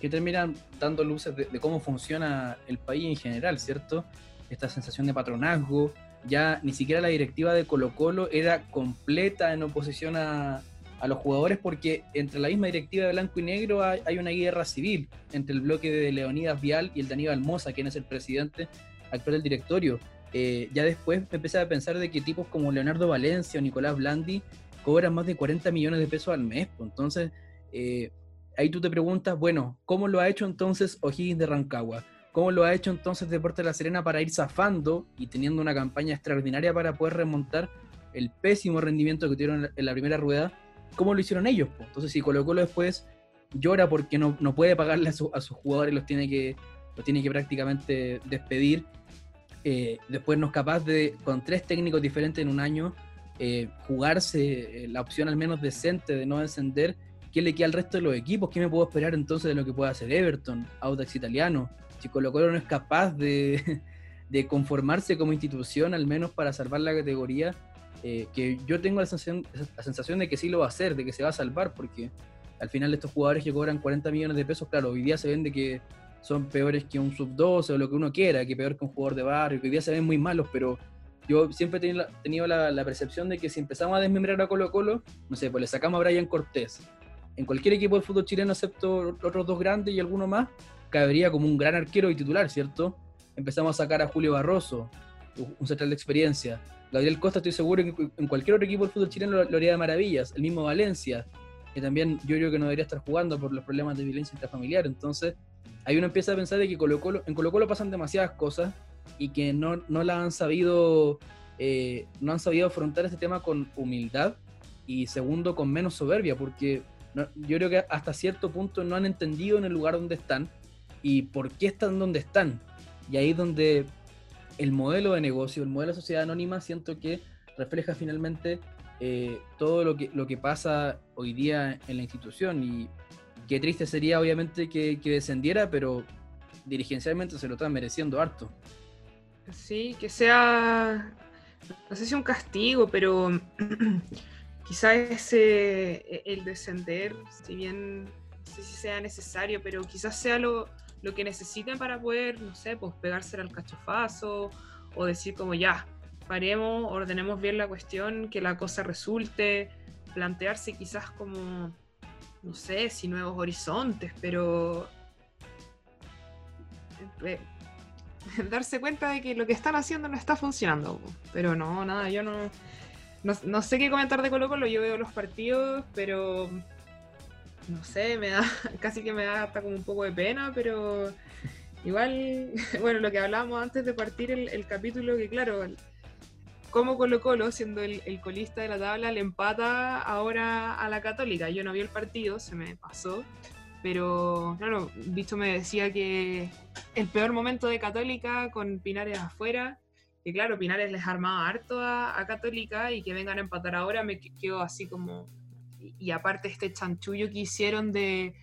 que terminan dando luces de, cómo funciona el país en general, ¿cierto? Esta sensación de patronazgo, ya ni siquiera la directiva de Colo Colo era completa en oposición a, a los jugadores porque entre la misma directiva de Blanco y Negro hay, una guerra civil entre el bloque de Leonidas Vial y el de Aníbal quien es el presidente actual del directorio. Eh, ya después me empecé a pensar de que tipos como Leonardo Valencia o Nicolás Blandi cobran más de 40 millones de pesos al mes. Pues. Entonces, eh, ahí tú te preguntas, bueno, ¿cómo lo ha hecho entonces O'Higgins de Rancagua? ¿Cómo lo ha hecho entonces Deporte de la Serena para ir zafando y teniendo una campaña extraordinaria para poder remontar el pésimo rendimiento que tuvieron en la primera rueda? ¿Cómo lo hicieron ellos? Entonces, si Colo Colo después llora porque no, no puede pagarle a, sus jugadores, los tiene que, los tiene que prácticamente despedir, eh, después no es capaz de, con tres técnicos diferentes en un año, eh, jugarse eh, la opción al menos decente de no encender ¿qué le queda al resto de los equipos? ¿Qué me puedo esperar entonces de lo que pueda hacer Everton, Audax Italiano? Si Colo Colo no es capaz de, conformarse como institución, al menos para salvar la categoría, eh, que yo tengo la sensación, la sensación de que sí lo va a hacer, de que se va a salvar, porque al final estos jugadores que cobran 40 millones de pesos, claro, hoy día se ven de que son peores que un sub-12 o lo que uno quiera, que peor que un jugador de barrio, que hoy día se ven muy malos, pero yo siempre he tenido, la, la, percepción de que si empezamos a desmembrar a Colo Colo, no sé, pues le sacamos a Brian Cortés, en cualquier equipo del fútbol chileno, excepto otros dos grandes y alguno más, cabería como un gran arquero y titular, ¿cierto? Empezamos a sacar a Julio Barroso, un central de experiencia. Gabriel Costa, estoy seguro que en cualquier otro equipo del fútbol chileno lo, haría de maravillas. El mismo Valencia, que también yo creo que no debería estar jugando por los problemas de violencia intrafamiliar. Entonces, ahí uno empieza a pensar de que Colo -Colo, en Colo Colo pasan demasiadas cosas y que no, no la han sabido, eh, no han sabido afrontar este tema con humildad y segundo, con menos soberbia, porque yo creo que hasta cierto punto no han entendido en el lugar donde están y por qué están donde están. Y ahí es donde el modelo de negocio, el modelo de sociedad anónima, siento que refleja finalmente eh, todo lo que, lo que pasa hoy día en la institución. Y qué triste sería, obviamente, que, que descendiera, pero dirigencialmente se lo están mereciendo harto. Sí, que sea, no sé si un castigo, pero quizá ese, e, el descender, si bien no sé si sea necesario, pero quizás sea lo, lo que necesiten para poder, no sé, pues pegarse al cachofazo o decir como ya, paremos, ordenemos bien la cuestión, que la cosa resulte, plantearse quizás como, no sé, si nuevos horizontes, pero eh, darse cuenta de que lo que están haciendo no está funcionando. Pero no, nada, yo no no, sé qué comentar de Colo Colo, yo veo los partidos, pero no sé, me da, casi que me da hasta como un poco de pena, pero igual, bueno, lo que hablábamos antes de partir el, capítulo, que claro, como Colo Colo, siendo el, colista de la tabla, le empata ahora a la Católica. Yo no vi el partido, se me pasó, pero claro, Visto me decía que el peor momento de Católica con Pinares afuera que claro, Pinares les armaba harto a, Católica y que vengan a empatar ahora me quedo así como... Y, aparte este chanchullo que hicieron de,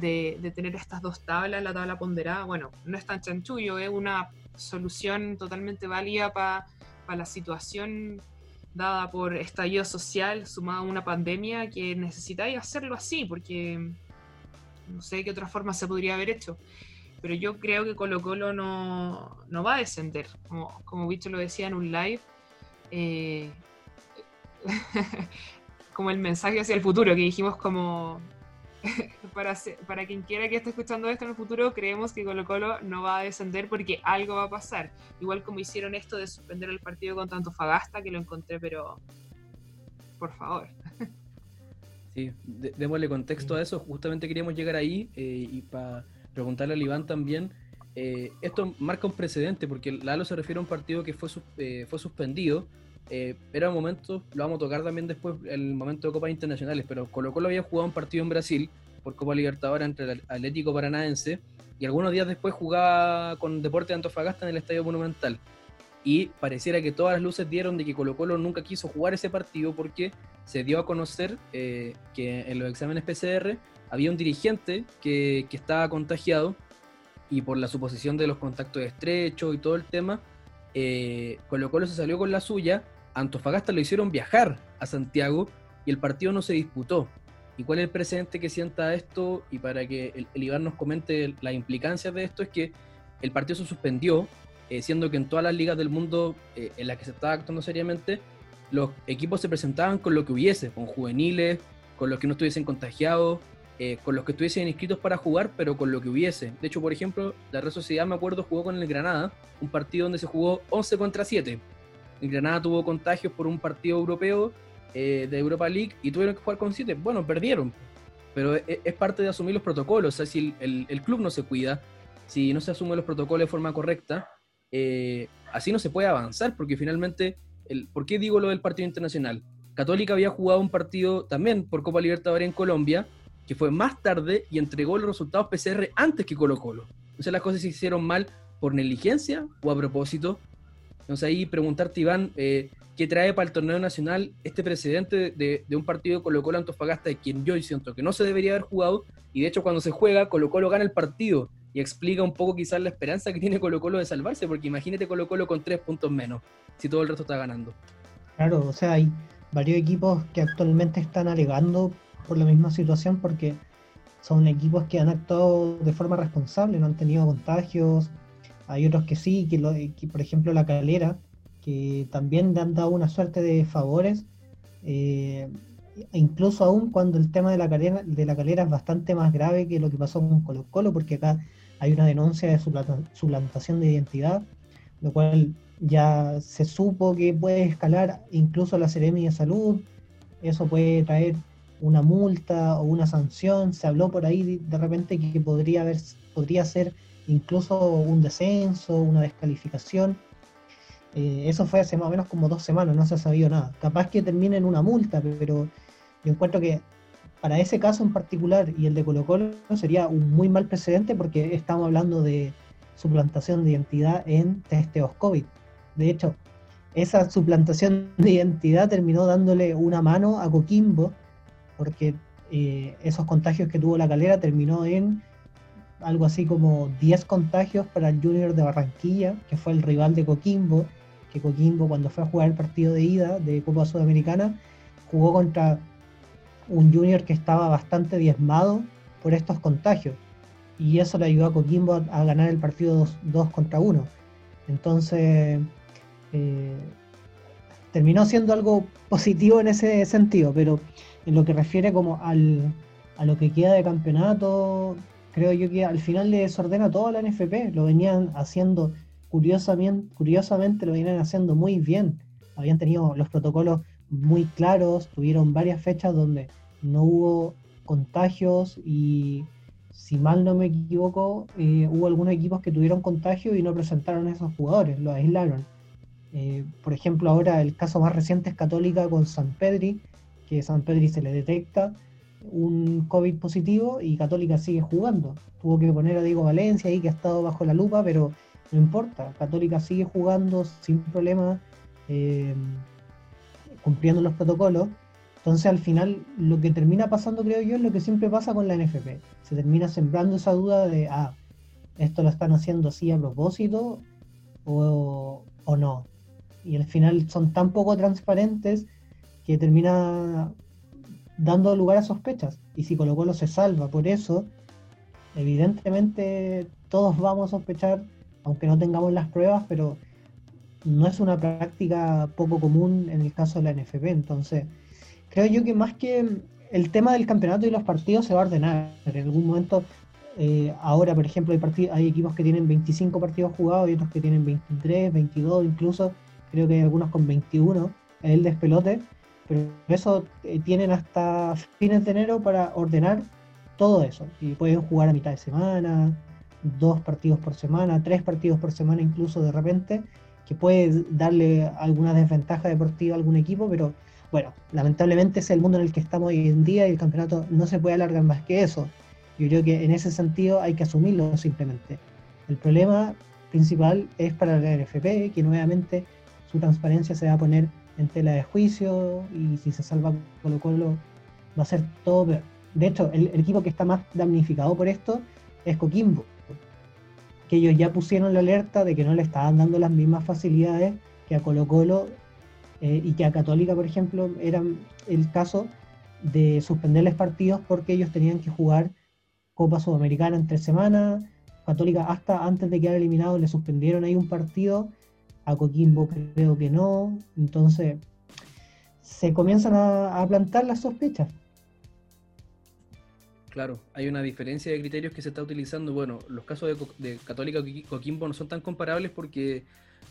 tener estas dos tablas, la tabla ponderada, bueno, no es tan chanchullo, es una solución totalmente válida para la situación dada por estallido social sumada a una pandemia que necesitáis hacerlo así, porque no sé qué otra forma se podría haber hecho pero yo creo que Colo Colo no, va a descender, como, como Bicho lo decía en un live, eh, como el mensaje hacia el futuro, que dijimos como para, para quien quiera que esté escuchando esto en el futuro, creemos que Colo Colo no va a descender porque algo va a pasar. Igual como hicieron esto de suspender el partido con tanto Fagasta, que lo encontré, pero por favor. Sí, démosle contexto a eso. Justamente queríamos llegar ahí eh, y para preguntarle al Iván también. Eh, esto marca un precedente porque Lalo se refiere a un partido que fue, eh, fue suspendido. era un momento, lo vamos a tocar también después, el momento de Copas Internacionales, pero Colo Colo había jugado un partido en Brasil por Copa Libertadores entre el Atlético Paranaense y algunos días después jugaba con Deporte de Antofagasta en el Estadio Monumental y pareciera que todas las luces dieron de que Colo Colo nunca quiso jugar ese partido porque se dio a conocer eh, que en los exámenes PCR había un dirigente que, estaba contagiado y por la suposición de los contactos estrechos y todo el tema, eh, Colo Colo se salió con la suya, Antofagasta lo hicieron viajar a Santiago y el partido no se disputó. ¿Y cuál es el precedente que sienta esto? Y para que el, el Iván nos comente las implicancias de esto, es que el partido se suspendió eh, siendo que en todas las ligas del mundo eh, en las que se estaba actuando seriamente, los equipos se presentaban con lo que hubiese, con juveniles, con los que no estuviesen contagiados, eh, con los que estuviesen inscritos para jugar, pero con lo que hubiese. De hecho, por ejemplo, la Real Sociedad, me acuerdo, jugó con el Granada, un partido donde se jugó 11 contra 7. El Granada tuvo contagios por un partido europeo de Europa League y tuvieron que jugar con 7. Bueno, perdieron, pero es, parte de asumir los protocolos. O sea, si el, el club no se cuida, si no se asumen los protocolos de forma correcta, eh, así no se puede avanzar, porque finalmente, el, ¿por qué digo lo del partido internacional? Católica había jugado un partido también por Copa Libertadores en Colombia, que fue más tarde y entregó los resultados PCR antes que Colo Colo. Entonces las cosas se hicieron mal por negligencia o a propósito. Entonces ahí preguntarte, Iván, eh, ¿qué trae para el torneo nacional este precedente de, un partido Colo Colo Antofagasta de quien yo siento que no se debería haber jugado? Y de hecho cuando se juega, Colo Colo gana el partido y explica un poco quizás la esperanza que tiene Colo Colo de salvarse, porque imagínate Colo Colo con tres puntos menos, si todo el resto está ganando. Claro, o sea, hay varios equipos que actualmente están alegando por la misma situación porque son equipos que han actuado de forma responsable, no han tenido contagios. Hay otros que sí, que, lo, por ejemplo la calera, que también le han dado una suerte de favores. Eh, incluso aún cuando el tema de la, calera, de la calera es bastante más grave que lo que pasó con Colo Colo, porque acá hay una denuncia de suplantación de identidad, lo cual ya se supo que puede escalar incluso la Seremi de Salud, eso puede traer una multa o una sanción, se habló por ahí de repente que podría, haber, podría ser incluso un descenso, una descalificación. Eh, eso fue hace más o menos como dos semanas, no se ha sabido nada. Capaz que termine en una multa, pero yo encuentro que para ese caso en particular y el de Colo Colo sería un muy mal precedente porque estamos hablando de suplantación de identidad en testeos COVID. De hecho, esa suplantación de identidad terminó dándole una mano a Coquimbo porque eh, esos contagios que tuvo la calera terminó en algo así como 10 contagios para el Junior de Barranquilla, que fue el rival de Coquimbo, que Coquimbo cuando fue a jugar el partido de ida de Copa Sudamericana jugó contra un junior que estaba bastante diezmado por estos contagios. Y eso le ayudó a Coquimbo a, ganar el partido 2 contra 1. Entonces, eh, terminó siendo algo positivo en ese sentido, pero en lo que refiere como al, a lo que queda de campeonato, creo yo que al final le desordena todo la NFP. Lo venían haciendo curiosamente, curiosamente lo venían haciendo muy bien. Habían tenido los protocolos muy claros, tuvieron varias fechas donde no hubo contagios y si mal no me equivoco, eh, hubo algunos equipos que tuvieron contagio y no presentaron a esos jugadores, lo aislaron. Eh, por ejemplo, ahora el caso más reciente es Católica con San Pedri, que San Pedri se le detecta un COVID positivo y Católica sigue jugando. Tuvo que poner a Diego Valencia ahí que ha estado bajo la lupa, pero no importa, Católica sigue jugando sin problema. Eh, cumpliendo los protocolos. Entonces al final lo que termina pasando, creo yo, es lo que siempre pasa con la NFP. Se termina sembrando esa duda de, ah, esto lo están haciendo así a propósito o, o no. Y al final son tan poco transparentes que termina dando lugar a sospechas. Y si Colo Colo se salva por eso, evidentemente todos vamos a sospechar, aunque no tengamos las pruebas, pero no es una práctica poco común en el caso de la NFP. Entonces, creo yo que más que el tema del campeonato y los partidos se va a ordenar. En algún momento, eh, ahora, por ejemplo, hay, hay equipos que tienen 25 partidos jugados y otros que tienen 23, 22, incluso creo que hay algunos con 21, es el despelote. Pero eso eh, tienen hasta fines de enero para ordenar todo eso. Y pueden jugar a mitad de semana, dos partidos por semana, tres partidos por semana incluso de repente, que puede darle alguna desventaja deportiva a algún equipo, pero bueno, lamentablemente es el mundo en el que estamos hoy en día y el campeonato no se puede alargar más que eso. Yo creo que en ese sentido hay que asumirlo simplemente. El problema principal es para la NFP, que nuevamente su transparencia se va a poner en tela de juicio y si se salva Colo Colo va a ser todo peor. De hecho, el, equipo que está más damnificado por esto es Coquimbo, que ellos ya pusieron la alerta de que no le estaban dando las mismas facilidades que a Colo Colo eh, y que a Católica, por ejemplo, era el caso de suspenderles partidos porque ellos tenían que jugar Copa Sudamericana en tres semanas. Católica hasta antes de quedar eliminado le suspendieron ahí un partido. A Coquimbo creo que no. Entonces se comienzan a, plantar las sospechas. Claro, hay una diferencia de criterios que se está utilizando. Bueno, los casos de, de Católica Coquimbo no son tan comparables porque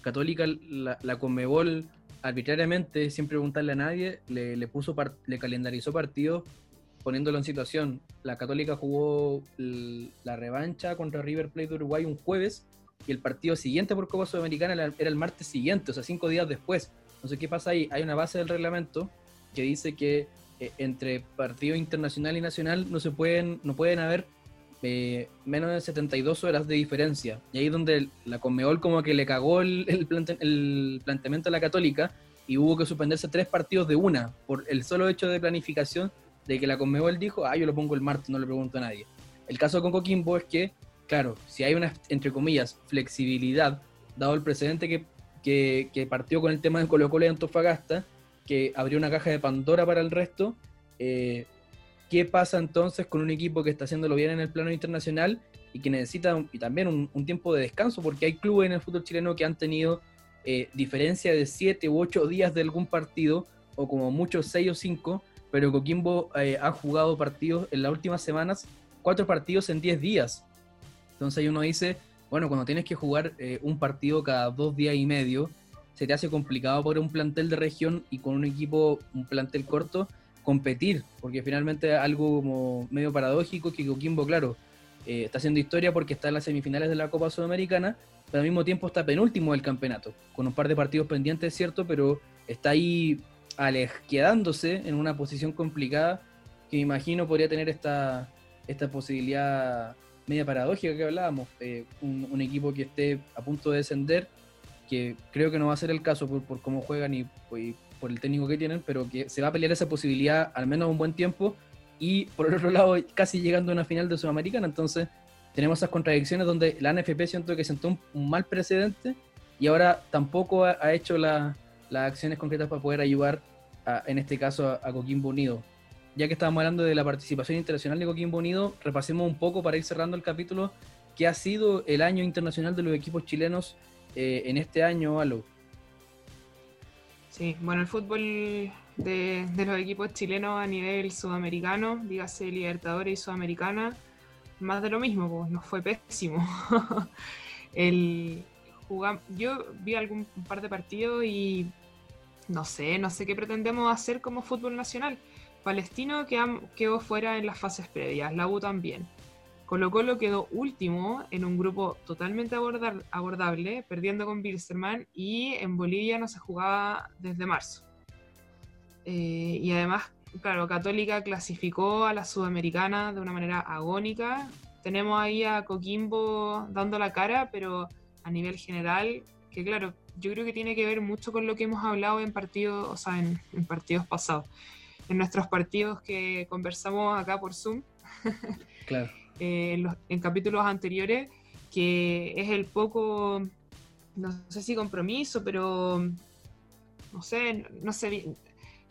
Católica, la, la Conmebol arbitrariamente, sin preguntarle a nadie, le, puso le calendarizó partidos poniéndolo en situación. La Católica jugó la revancha contra River Plate de Uruguay un jueves y el partido siguiente por Copa Sudamericana era el martes siguiente, o sea, cinco días después. Sé qué pasa ahí. Hay una base del reglamento que dice que eh, entre partido internacional y nacional no se pueden, no pueden haber eh, menos de 72 horas de diferencia. Y ahí es donde la Conmebol como que le cagó el, el, planteamiento a la Católica y hubo que suspenderse tres partidos de una por el solo hecho de planificación de que la Conmebol dijo, ah, yo lo pongo el martes, no le pregunto a nadie. El caso con Coquimbo es que, claro, si hay una, entre comillas, flexibilidad, dado el precedente que, que, partió con el tema de Colo Colo y Antofagasta, que abrió una caja de Pandora para el resto, eh, ¿Qué pasa entonces con un equipo que está haciéndolo bien en el plano internacional y que necesita y también un, tiempo de descanso? Porque hay clubes en el fútbol chileno que han tenido eh, diferencia de 7 u 8 días de algún partido, o como muchos 6 o 5, pero Coquimbo eh, ha jugado partidos en las últimas semanas, cuatro partidos en 10 días. Entonces ahí uno dice, bueno, cuando tienes que jugar eh, un partido cada dos días y medio, se te hace complicado por un plantel de región y con un equipo, un plantel corto, competir, porque finalmente algo como medio paradójico que Coquimbo, claro, eh, está haciendo historia porque está en las semifinales de la Copa Sudamericana, pero al mismo tiempo está penúltimo del campeonato, con un par de partidos pendientes, es cierto, pero está ahí quedándose en una posición complicada que me imagino podría tener esta, esta posibilidad media paradójica que hablábamos, eh, un, equipo que esté a punto de descender, que creo que no va a ser el caso por, por cómo juegan y, por el técnico que tienen, pero que se va a pelear esa posibilidad al menos un buen tiempo y por el otro lado casi llegando a una final de Sudamericana, entonces tenemos esas contradicciones donde la NFP siento que sentó un, mal precedente y ahora tampoco ha, hecho las acciones concretas para poder ayudar en este caso a, Coquimbo Unido. Ya que estábamos hablando de la participación internacional de Coquimbo Unido, repasemos un poco para ir cerrando el capítulo que ha sido el año internacional de los equipos chilenos eh, en este año, Alo. Sí, bueno, el fútbol de, los equipos chilenos a nivel sudamericano, dígase Libertadores y Sudamericana, más de lo mismo, pues nos fue pésimo. el, yo vi algún par de partidos y no sé, no sé qué pretendemos hacer como fútbol nacional. Palestino quedó fuera en las fases previas, la U también. Colo Colo quedó último en un grupo totalmente abordable, perdiendo con Bilsterman y en Bolivia no se jugaba desde marzo. Eh, y además, claro, Católica clasificó a la Sudamericana de una manera agónica. Tenemos ahí a Coquimbo dando la cara, pero a nivel general, que claro, yo creo que tiene que ver mucho con lo que hemos hablado en partidos, o sea, en, en partidos pasados, en nuestros partidos que conversamos acá por Zoom. Claro. Eh, en, capítulos anteriores, que es el poco, no sé si compromiso, pero no sé, no se,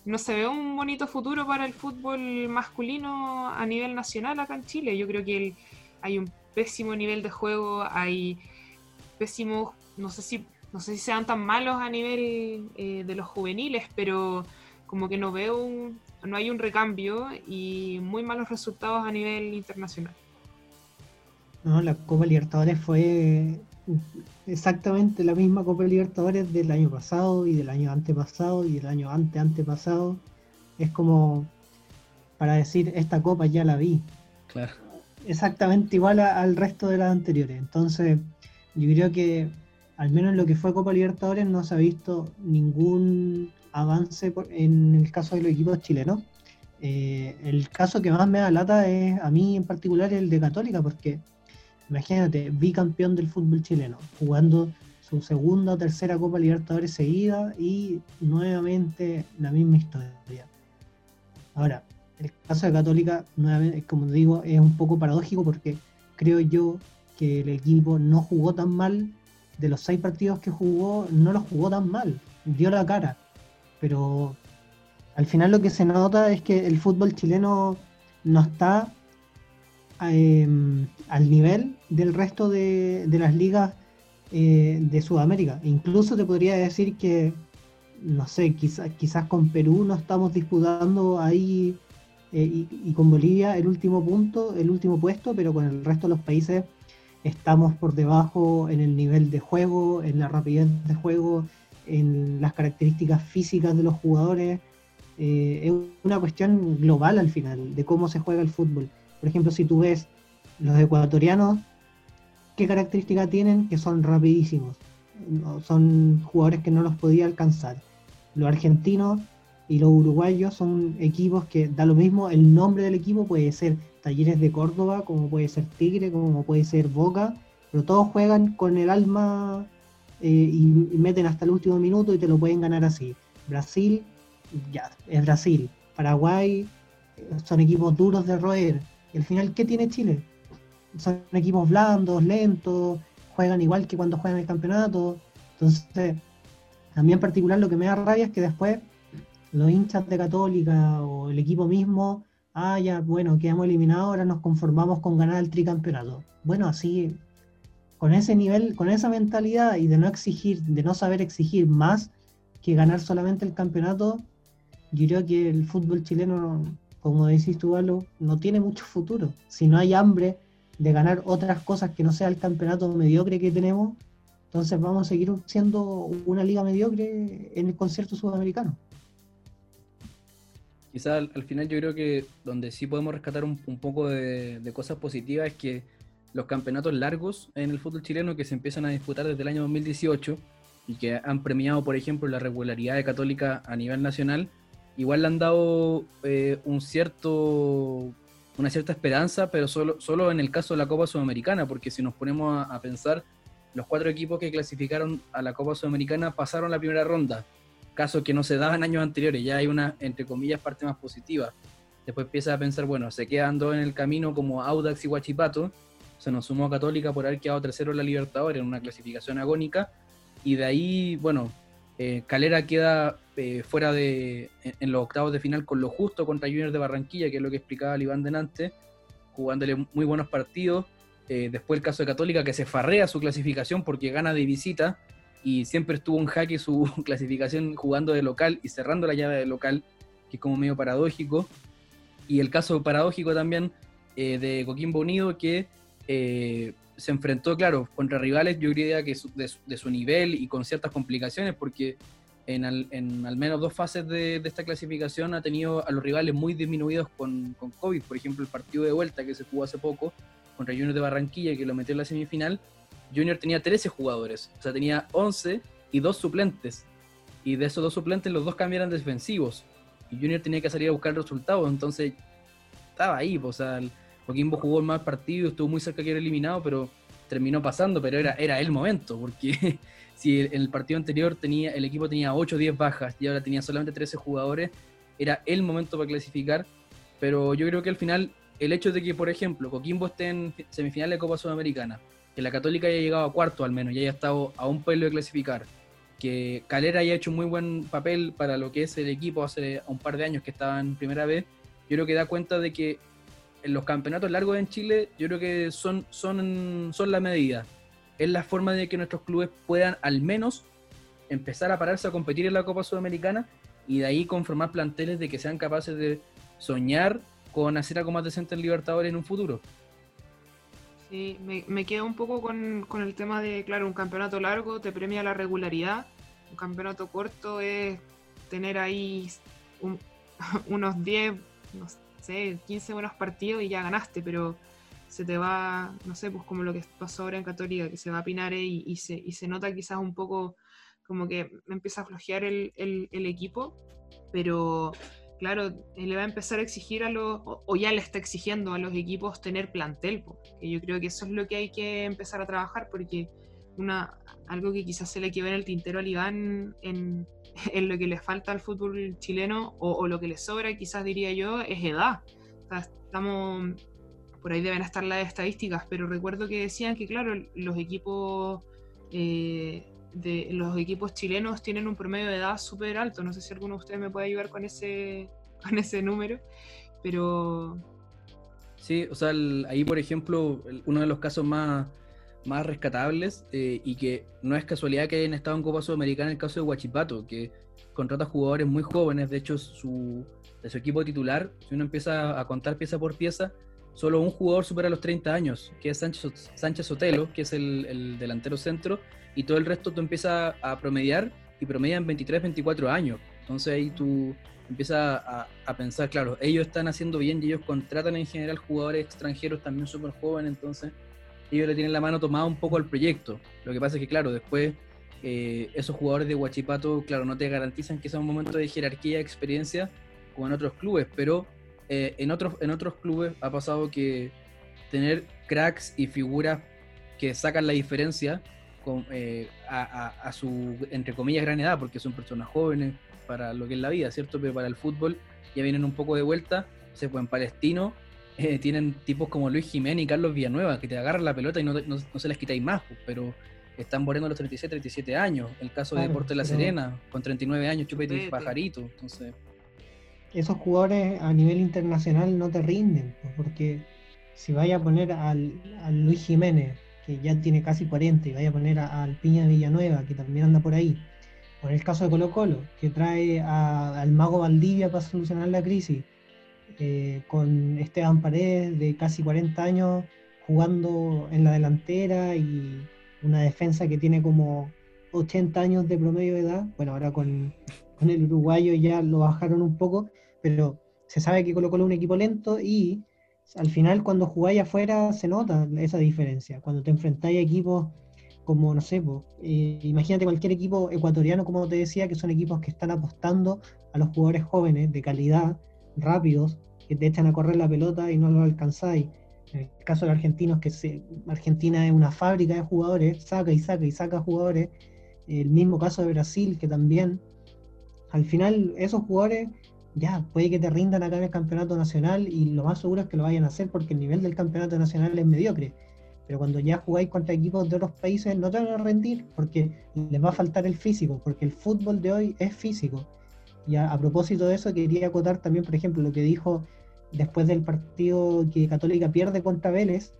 no se ve un bonito futuro para el fútbol masculino a nivel nacional acá en Chile. Yo creo que hay un pésimo nivel de juego, hay pésimos, no sé si, no sé si sean tan malos a nivel eh, de los juveniles, pero como que no veo un, no hay un recambio y muy malos resultados a nivel internacional. No, la Copa Libertadores fue exactamente la misma Copa Libertadores del año pasado y del año antepasado y del año ante antepasado. Es como para decir, esta copa ya la vi. Claro. Exactamente igual al resto de las anteriores. Entonces, yo creo que al menos en lo que fue Copa Libertadores no se ha visto ningún avance en el caso de los equipos chilenos. Eh, el caso que más me da lata es a mí en particular el de Católica, porque imagínate, bicampeón del fútbol chileno, jugando su segunda o tercera Copa Libertadores seguida y nuevamente la misma historia. Ahora, el caso de Católica, nuevamente, como digo, es un poco paradójico porque creo yo que el equipo no jugó tan mal, de los seis partidos que jugó, no los jugó tan mal, dio la cara, pero al final lo que se nota es que el fútbol chileno no está Em, al nivel del resto de, las ligas eh, de Sudamérica. Incluso te podría decir que, no sé, quizás quizás con Perú no estamos disputando ahí eh, y, con Bolivia el último punto, el último puesto, pero con el resto de los países estamos por debajo en el nivel de juego, en la rapidez de juego, en las características físicas de los jugadores. Eh, es una cuestión global al final de cómo se juega el fútbol. Por ejemplo, si tú ves los ecuatorianos, ¿qué características tienen? Que son rapidísimos. Son jugadores que no los podía alcanzar. Los argentinos y los uruguayos son equipos que da lo mismo, el nombre del equipo puede ser Talleres de Córdoba, como puede ser Tigre, como puede ser Boca, pero todos juegan con el alma eh, y, meten hasta el último minuto y te lo pueden ganar así. Brasil, ya, es Brasil. Paraguay, eh, son equipos duros de roer. Y al final, ¿qué tiene Chile? Son equipos blandos, lentos, juegan igual que cuando juegan el campeonato. Entonces, también en particular lo que me da rabia es que después los hinchas de Católica o el equipo mismo, ah, ya, bueno, quedamos eliminados, ahora nos conformamos con ganar el tricampeonato. Bueno, así, con ese nivel, con esa mentalidad y de no exigir, de no saber exigir más que ganar solamente el campeonato, yo creo que el fútbol chileno como decís tú, Alo, no tiene mucho futuro. Si no hay hambre de ganar otras cosas que no sea el campeonato mediocre que tenemos, entonces vamos a seguir siendo una liga mediocre en el concierto sudamericano. Quizá al, final yo creo que donde sí podemos rescatar un, poco de, cosas positivas es que los campeonatos largos en el fútbol chileno que se empiezan a disputar desde el año 2018 y que han premiado, por ejemplo, la regularidad de Católica a nivel nacional, igual le han dado eh, un cierto, una cierta esperanza, pero solo, solo en el caso de la Copa Sudamericana, porque si nos ponemos a, pensar, los cuatro equipos que clasificaron a la Copa Sudamericana pasaron la primera ronda, caso que no se daba en años anteriores, ya hay una, entre comillas, parte más positiva. Después empieza a pensar, bueno, se quedan dos en el camino como Audax y Huachipato, se nos sumó a Católica por haber quedado tercero en la Libertadores en una clasificación agónica, y de ahí, bueno, eh, Calera queda eh, fuera de en, los octavos de final con lo justo contra Junior de Barranquilla, que es lo que explicaba el Iván delante, jugándole muy buenos partidos. Eh, después el caso de Católica que se farrea su clasificación porque gana de visita y siempre estuvo en jaque su clasificación jugando de local y cerrando la llave de local, que es como medio paradójico. Y el caso paradójico también de Coquimbo Unido que se enfrentó, claro, contra rivales, yo diría que de, su nivel y con ciertas complicaciones, porque en al, menos dos fases de, esta clasificación ha tenido a los rivales muy disminuidos con, con, COVID. Por ejemplo, el partido de vuelta que se jugó hace poco contra Junior de Barranquilla, que lo metió en la semifinal, Junior tenía 13 jugadores, o sea, tenía 11 y dos suplentes. Y de esos dos suplentes, los dos cambiaron defensivos. Y Junior tenía que salir a buscar resultados, entonces estaba ahí, o sea, Coquimbo jugó el mal partido, estuvo muy cerca de quedar eliminado, pero terminó pasando, pero era, era el momento, porque si en el partido anterior tenía, el equipo tenía 8 o 10 bajas y ahora tenía solamente 13 jugadores, era el momento para clasificar, pero yo creo que al final el hecho de que, por ejemplo, Coquimbo esté en semifinal de Copa Sudamericana, que la Católica haya llegado a cuarto al menos y haya estado a un pelo de clasificar, que Calera haya hecho un muy buen papel para lo que es el equipo hace un par de años que estaba en primera vez, yo creo que da cuenta de que en los campeonatos largos en Chile, yo creo que son, son, son la medida. Es la forma de que nuestros clubes puedan al menos empezar a pararse a competir en la Copa Sudamericana y de ahí conformar planteles de que sean capaces de soñar con hacer algo más decente en Libertadores en un futuro. Sí, me, me quedo un poco con, con el tema de, claro, un campeonato largo te premia la regularidad, un campeonato corto es tener ahí un- unos 10, no sé, 15 buenos partidos y ya ganaste, pero se te va, no sé, pues como lo que pasó ahora en Católica, que se va a Pinare y, se, nota quizás un poco como que empieza a flojear el, equipo, pero claro, eh, le va a empezar a exigir a los, o, ya le está exigiendo a los equipos tener plantel, que yo creo que eso es lo que hay que empezar a trabajar, porque una, algo que quizás se le quedó en el tintero al Iván en, en lo que le falta al fútbol chileno, o, lo que le sobra, quizás diría yo, es edad. O sea, estamos, por ahí deben estar las estadísticas, pero recuerdo que decían que, claro, los equipos... eh, los equipos chilenos tienen un promedio de edad súper alto. No sé si alguno de ustedes me puede ayudar con ese, con ese número, pero Sí, o sea, ahí por ejemplo, uno de los casos más, más rescatables eh, y que no es casualidad que hayan estado en Copa Sudamericana el caso de Huachipato, que contrata jugadores muy jóvenes, de hecho su, de su equipo titular, si uno empieza a contar pieza por pieza, solo un jugador supera los 30 años, que es Sánchez, Sánchez Sotelo, que es el, el delantero centro, y todo el resto tú empiezas a promediar y promedian 23, 24 años. Entonces ahí tú empiezas a, a pensar, claro, ellos están haciendo bien y ellos contratan en general jugadores extranjeros también súper jóvenes, entonces ellos le tienen la mano tomada un poco al proyecto. Lo que pasa es que, claro, después eh, esos jugadores de Huachipato, claro, no te garantizan que sea un momento de jerarquía, experiencia, como en otros clubes, pero eh, en, otros, en otros clubes ha pasado que tener cracks y figuras que sacan la diferencia con, eh, a, su, entre comillas, gran edad, porque son personas jóvenes para lo que es la vida, ¿cierto? Pero para el fútbol ya vienen un poco de vuelta, se fue en Palestino, eh, tienen tipos como Luis Jiménez y Carlos Villanueva, que te agarran la pelota y no, no- no se les quitáis más, pues, pero están borrando los 36, 37 años. El caso de Deporte La Serena, con 39 años, Chupete y Chupete. Pajarito. Entonces, esos jugadores a nivel internacional no te rinden, pues, porque si vaya a poner al, al Luis Jiménez, que ya tiene casi 40, y vaya a poner al Piña Villanueva, que también anda por ahí, o en el caso de Colo Colo, que trae a- al Mago Valdivia para solucionar la crisis, eh, con Esteban Paredes de casi 40 años jugando en la delantera y una defensa que tiene como 80 años de promedio de edad, bueno, ahora con, con el uruguayo ya lo bajaron un poco, pero se sabe que Colo Colo es un equipo lento y al final cuando jugáis afuera se nota esa diferencia. Cuando te enfrentáis a equipos como, no sé, eh, imagínate cualquier equipo ecuatoriano, como te decía, que son equipos que están apostando a los jugadores jóvenes de calidad, rápidos, que te echan a correr la pelota y no lo alcanzáis. En el caso de los argentinos, que se, Argentina es una fábrica de jugadores, saca y saca y saca jugadores. El mismo caso de Brasil, que también, al final, esos jugadores ya puede que te rindan acá en el campeonato nacional y lo más seguro es que lo vayan a hacer porque el nivel del campeonato nacional es mediocre. Pero cuando ya jugáis contra equipos de otros países no te van a rendir porque les va a faltar el físico, porque el fútbol de hoy es físico. Y a, propósito de eso, quería acotar también, por ejemplo, lo que dijo después del partido que Católica pierde contra Vélez,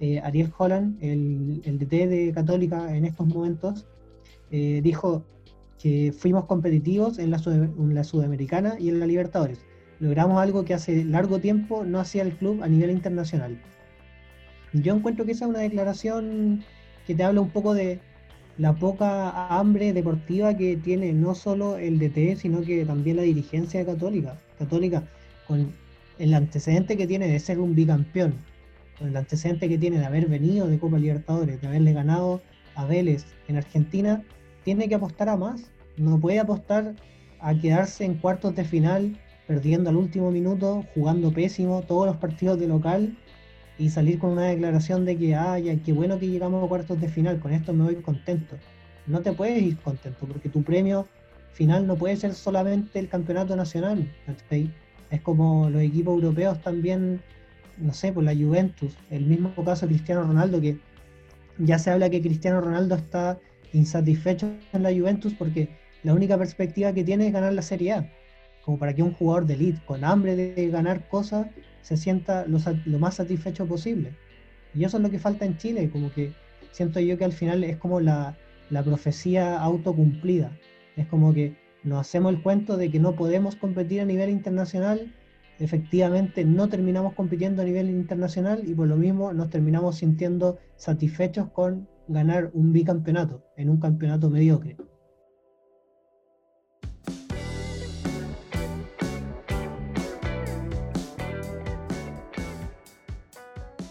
eh, Ariel Holland, el, DT de Católica en estos momentos, eh, dijo que fuimos competitivos en la Sudamericana y en la Libertadores. Logramos algo que hace largo tiempo no hacía el club a nivel internacional. Yo encuentro que esa es una declaración que te habla un poco de la poca hambre deportiva que tiene no solo el DT, sino que también la dirigencia Católica. Católica, con el antecedente que tiene de ser un bicampeón, con el antecedente que tiene de haber venido de Copa Libertadores, de haberle ganado a Vélez en Argentina, tiene que apostar a más. No puede apostar a quedarse en cuartos de final, perdiendo al último minuto, jugando pésimo todos los partidos de local y salir con una declaración de que, ay, qué bueno que llegamos a cuartos de final, con esto me voy contento. No te puedes ir contento porque tu premio final no puede ser solamente el campeonato nacional. Es como los equipos europeos también, no sé, por la Juventus, el mismo caso Cristiano Ronaldo, que ya se habla que Cristiano Ronaldo está insatisfecho en la Juventus porque la única perspectiva que tiene es ganar la Serie A. Como para que un jugador de elite con hambre de ganar cosas se sienta lo, lo más satisfecho posible. Y eso es lo que falta en Chile, como que siento yo que al final es como la, la profecía autocumplida. Es como que nos hacemos el cuento de que no podemos competir a nivel internacional, efectivamente no terminamos compitiendo a nivel internacional y por lo mismo nos terminamos sintiendo satisfechos con ganar un bicampeonato en un campeonato mediocre.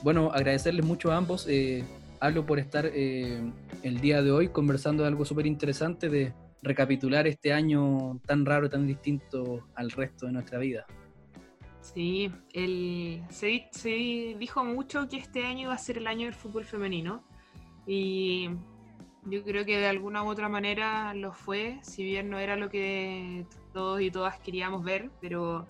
Bueno, agradecerles mucho a ambos. Eh, hablo por estar eh, el día de hoy conversando de algo súper interesante, de recapitular este año tan raro, tan distinto al resto de nuestra vida. Sí, el, se, se, dijo mucho que este año iba a ser el año del fútbol femenino y yo creo que de alguna u otra manera lo fue, si bien no era lo que todos y todas queríamos ver, pero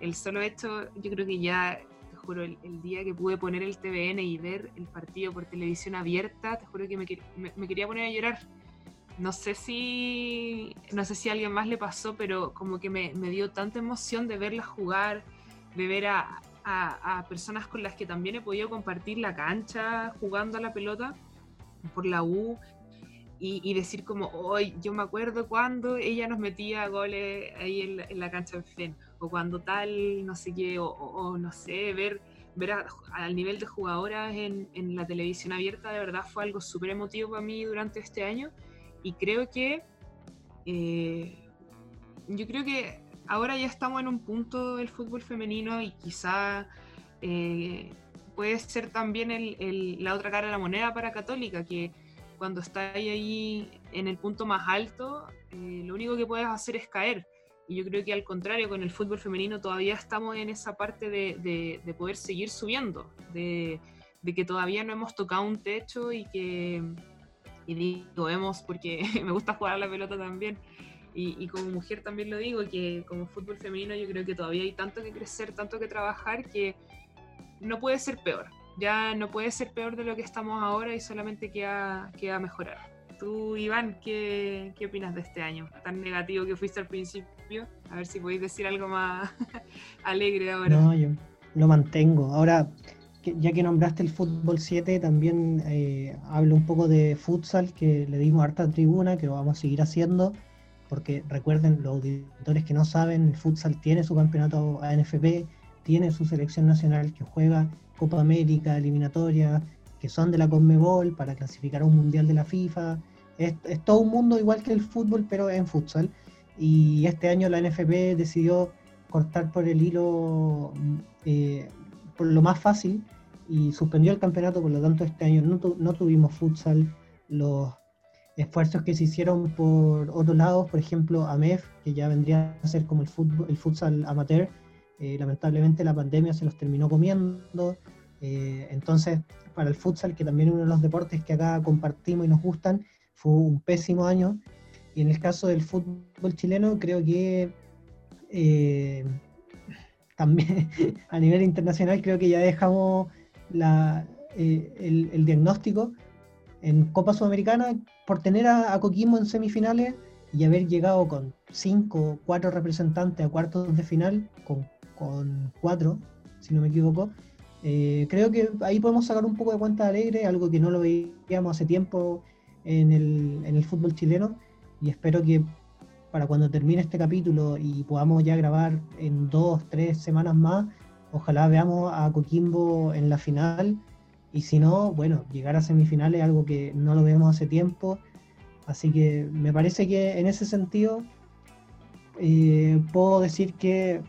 el solo hecho, yo creo que ya juro, el, día que pude poner el TVN y ver el partido por televisión abierta, te juro que me, me, quería poner a llorar. No sé si no sé si a alguien más le pasó, pero como que me, me dio tanta emoción de verla jugar, de ver a, a, a, personas con las que también he podido compartir la cancha jugando a la pelota por la U y, decir como, hoy yo me acuerdo cuando ella nos metía goles ahí en la, en la cancha de FEN o cuando tal, no sé qué, o, no sé, ver, ver al nivel de jugadoras en, en, la televisión abierta, de verdad fue algo súper emotivo para mí durante este año y creo que, eh, yo creo que ahora ya estamos en un punto del fútbol femenino y quizá... Eh, puede ser también el, el, la otra cara de la moneda para Católica, que cuando está ahí en el punto más alto, eh, lo único que puedes hacer es caer. Y yo creo que al contrario, con el fútbol femenino todavía estamos en esa parte de, de, poder seguir subiendo, de, de, que todavía no hemos tocado un techo y que, y digo, vemos porque me gusta jugar la pelota también. Y, y, como mujer también lo digo, que como fútbol femenino yo creo que todavía hay tanto que crecer, tanto que trabajar, que no puede ser peor. Ya no puede ser peor de lo que estamos ahora y solamente queda, queda mejorar. Tú, Iván, ¿qué, ¿qué opinas de este año? Tan negativo que fuiste al principio. A ver si podéis decir algo más alegre ahora. No, yo lo mantengo. Ahora, ya que nombraste el fútbol 7, también eh, hablo un poco de futsal, que le dimos harta tribuna, que vamos a seguir haciendo, porque recuerden, los auditores que no saben, el futsal tiene su campeonato ANFP, tiene su selección nacional que juega Copa América, eliminatoria, que son de la Conmebol para clasificar a un mundial de la FIFA. Es, todo un mundo igual que el fútbol, pero en futsal. Y este año la NFP decidió cortar por el hilo, eh, por lo más fácil, y suspendió el campeonato, por lo tanto este año no, no tuvimos futsal. Los esfuerzos que se hicieron por otros lados, por ejemplo, AMEF, que ya vendría a ser como el, fútbol, el futsal amateur, eh, lamentablemente la pandemia se los terminó comiendo. Eh, entonces, para el futsal, que también es uno de los deportes que acá compartimos y nos gustan, fue un pésimo año. Y en el caso del fútbol chileno, creo que eh, también a nivel internacional creo que ya dejamos el, diagnóstico en Copa Sudamericana por tener a, a Coquimbo en semifinales y haber llegado con cinco cuatro representantes a cuartos de final, con con cuatro, si no me equivoco. Eh, creo que ahí podemos sacar un poco de cuenta alegre, algo que no lo veíamos hace tiempo en el, en el fútbol chileno. Y espero que para cuando termine este capítulo y podamos ya grabar en dos, tres semanas más, ojalá veamos a Coquimbo en la final. Y si no, bueno, llegar a semifinales es algo que no lo vemos hace tiempo. Así que me parece que en ese sentido eh, puedo decir que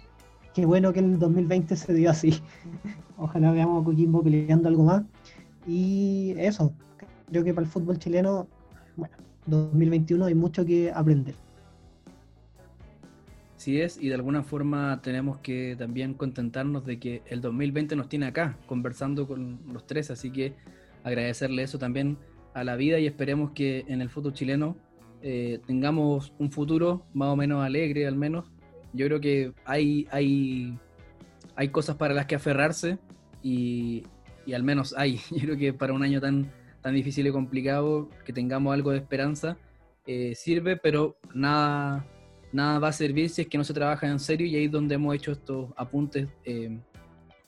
qué bueno que el 2020 se dio así. Ojalá veamos a Coquimbo peleando algo más. Y eso, creo que para el fútbol chileno, 2021 hay mucho que aprender. Sí es, y de alguna forma tenemos que también contentarnos de que el 2020 nos tiene acá, conversando con los tres, así que agradecerle eso también a la vida y esperemos que en el fútbol chileno eh, tengamos un futuro más o menos alegre al menos, yo creo que hay, hay, hay cosas para las que aferrarse y, al menos hay. Yo creo que para un año tan, tan difícil y complicado, que tengamos algo de esperanza, eh, sirve, pero nada, nada va a servir si es que no se trabaja en serio y ahí es donde hemos hecho estos apuntes eh,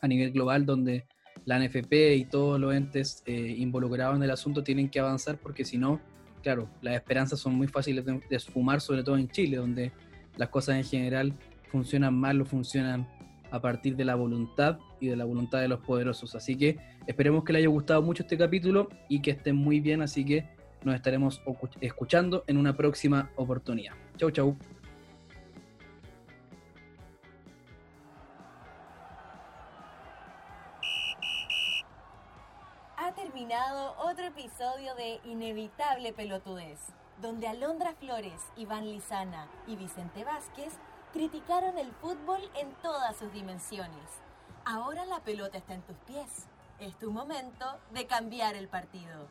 a nivel global, donde la NFP y todos los entes eh, involucrados en el asunto tienen que avanzar porque si no, claro, las esperanzas son muy fáciles de, de esfumar, sobre todo en Chile, donde las cosas en general funcionan mal o funcionan a partir de la voluntad y de la voluntad de los poderosos. Así que esperemos que les haya gustado mucho este capítulo y que estén muy bien, así que nos estaremos escuchando en una próxima oportunidad. Chau, chau. Ha terminado otro episodio de Inevitable Pelotudez, donde Alondra Flores, Iván Lizana y Vicente Vázquez criticaron el fútbol en todas sus dimensiones. Ahora la pelota está en tus pies. Es tu momento de cambiar el partido.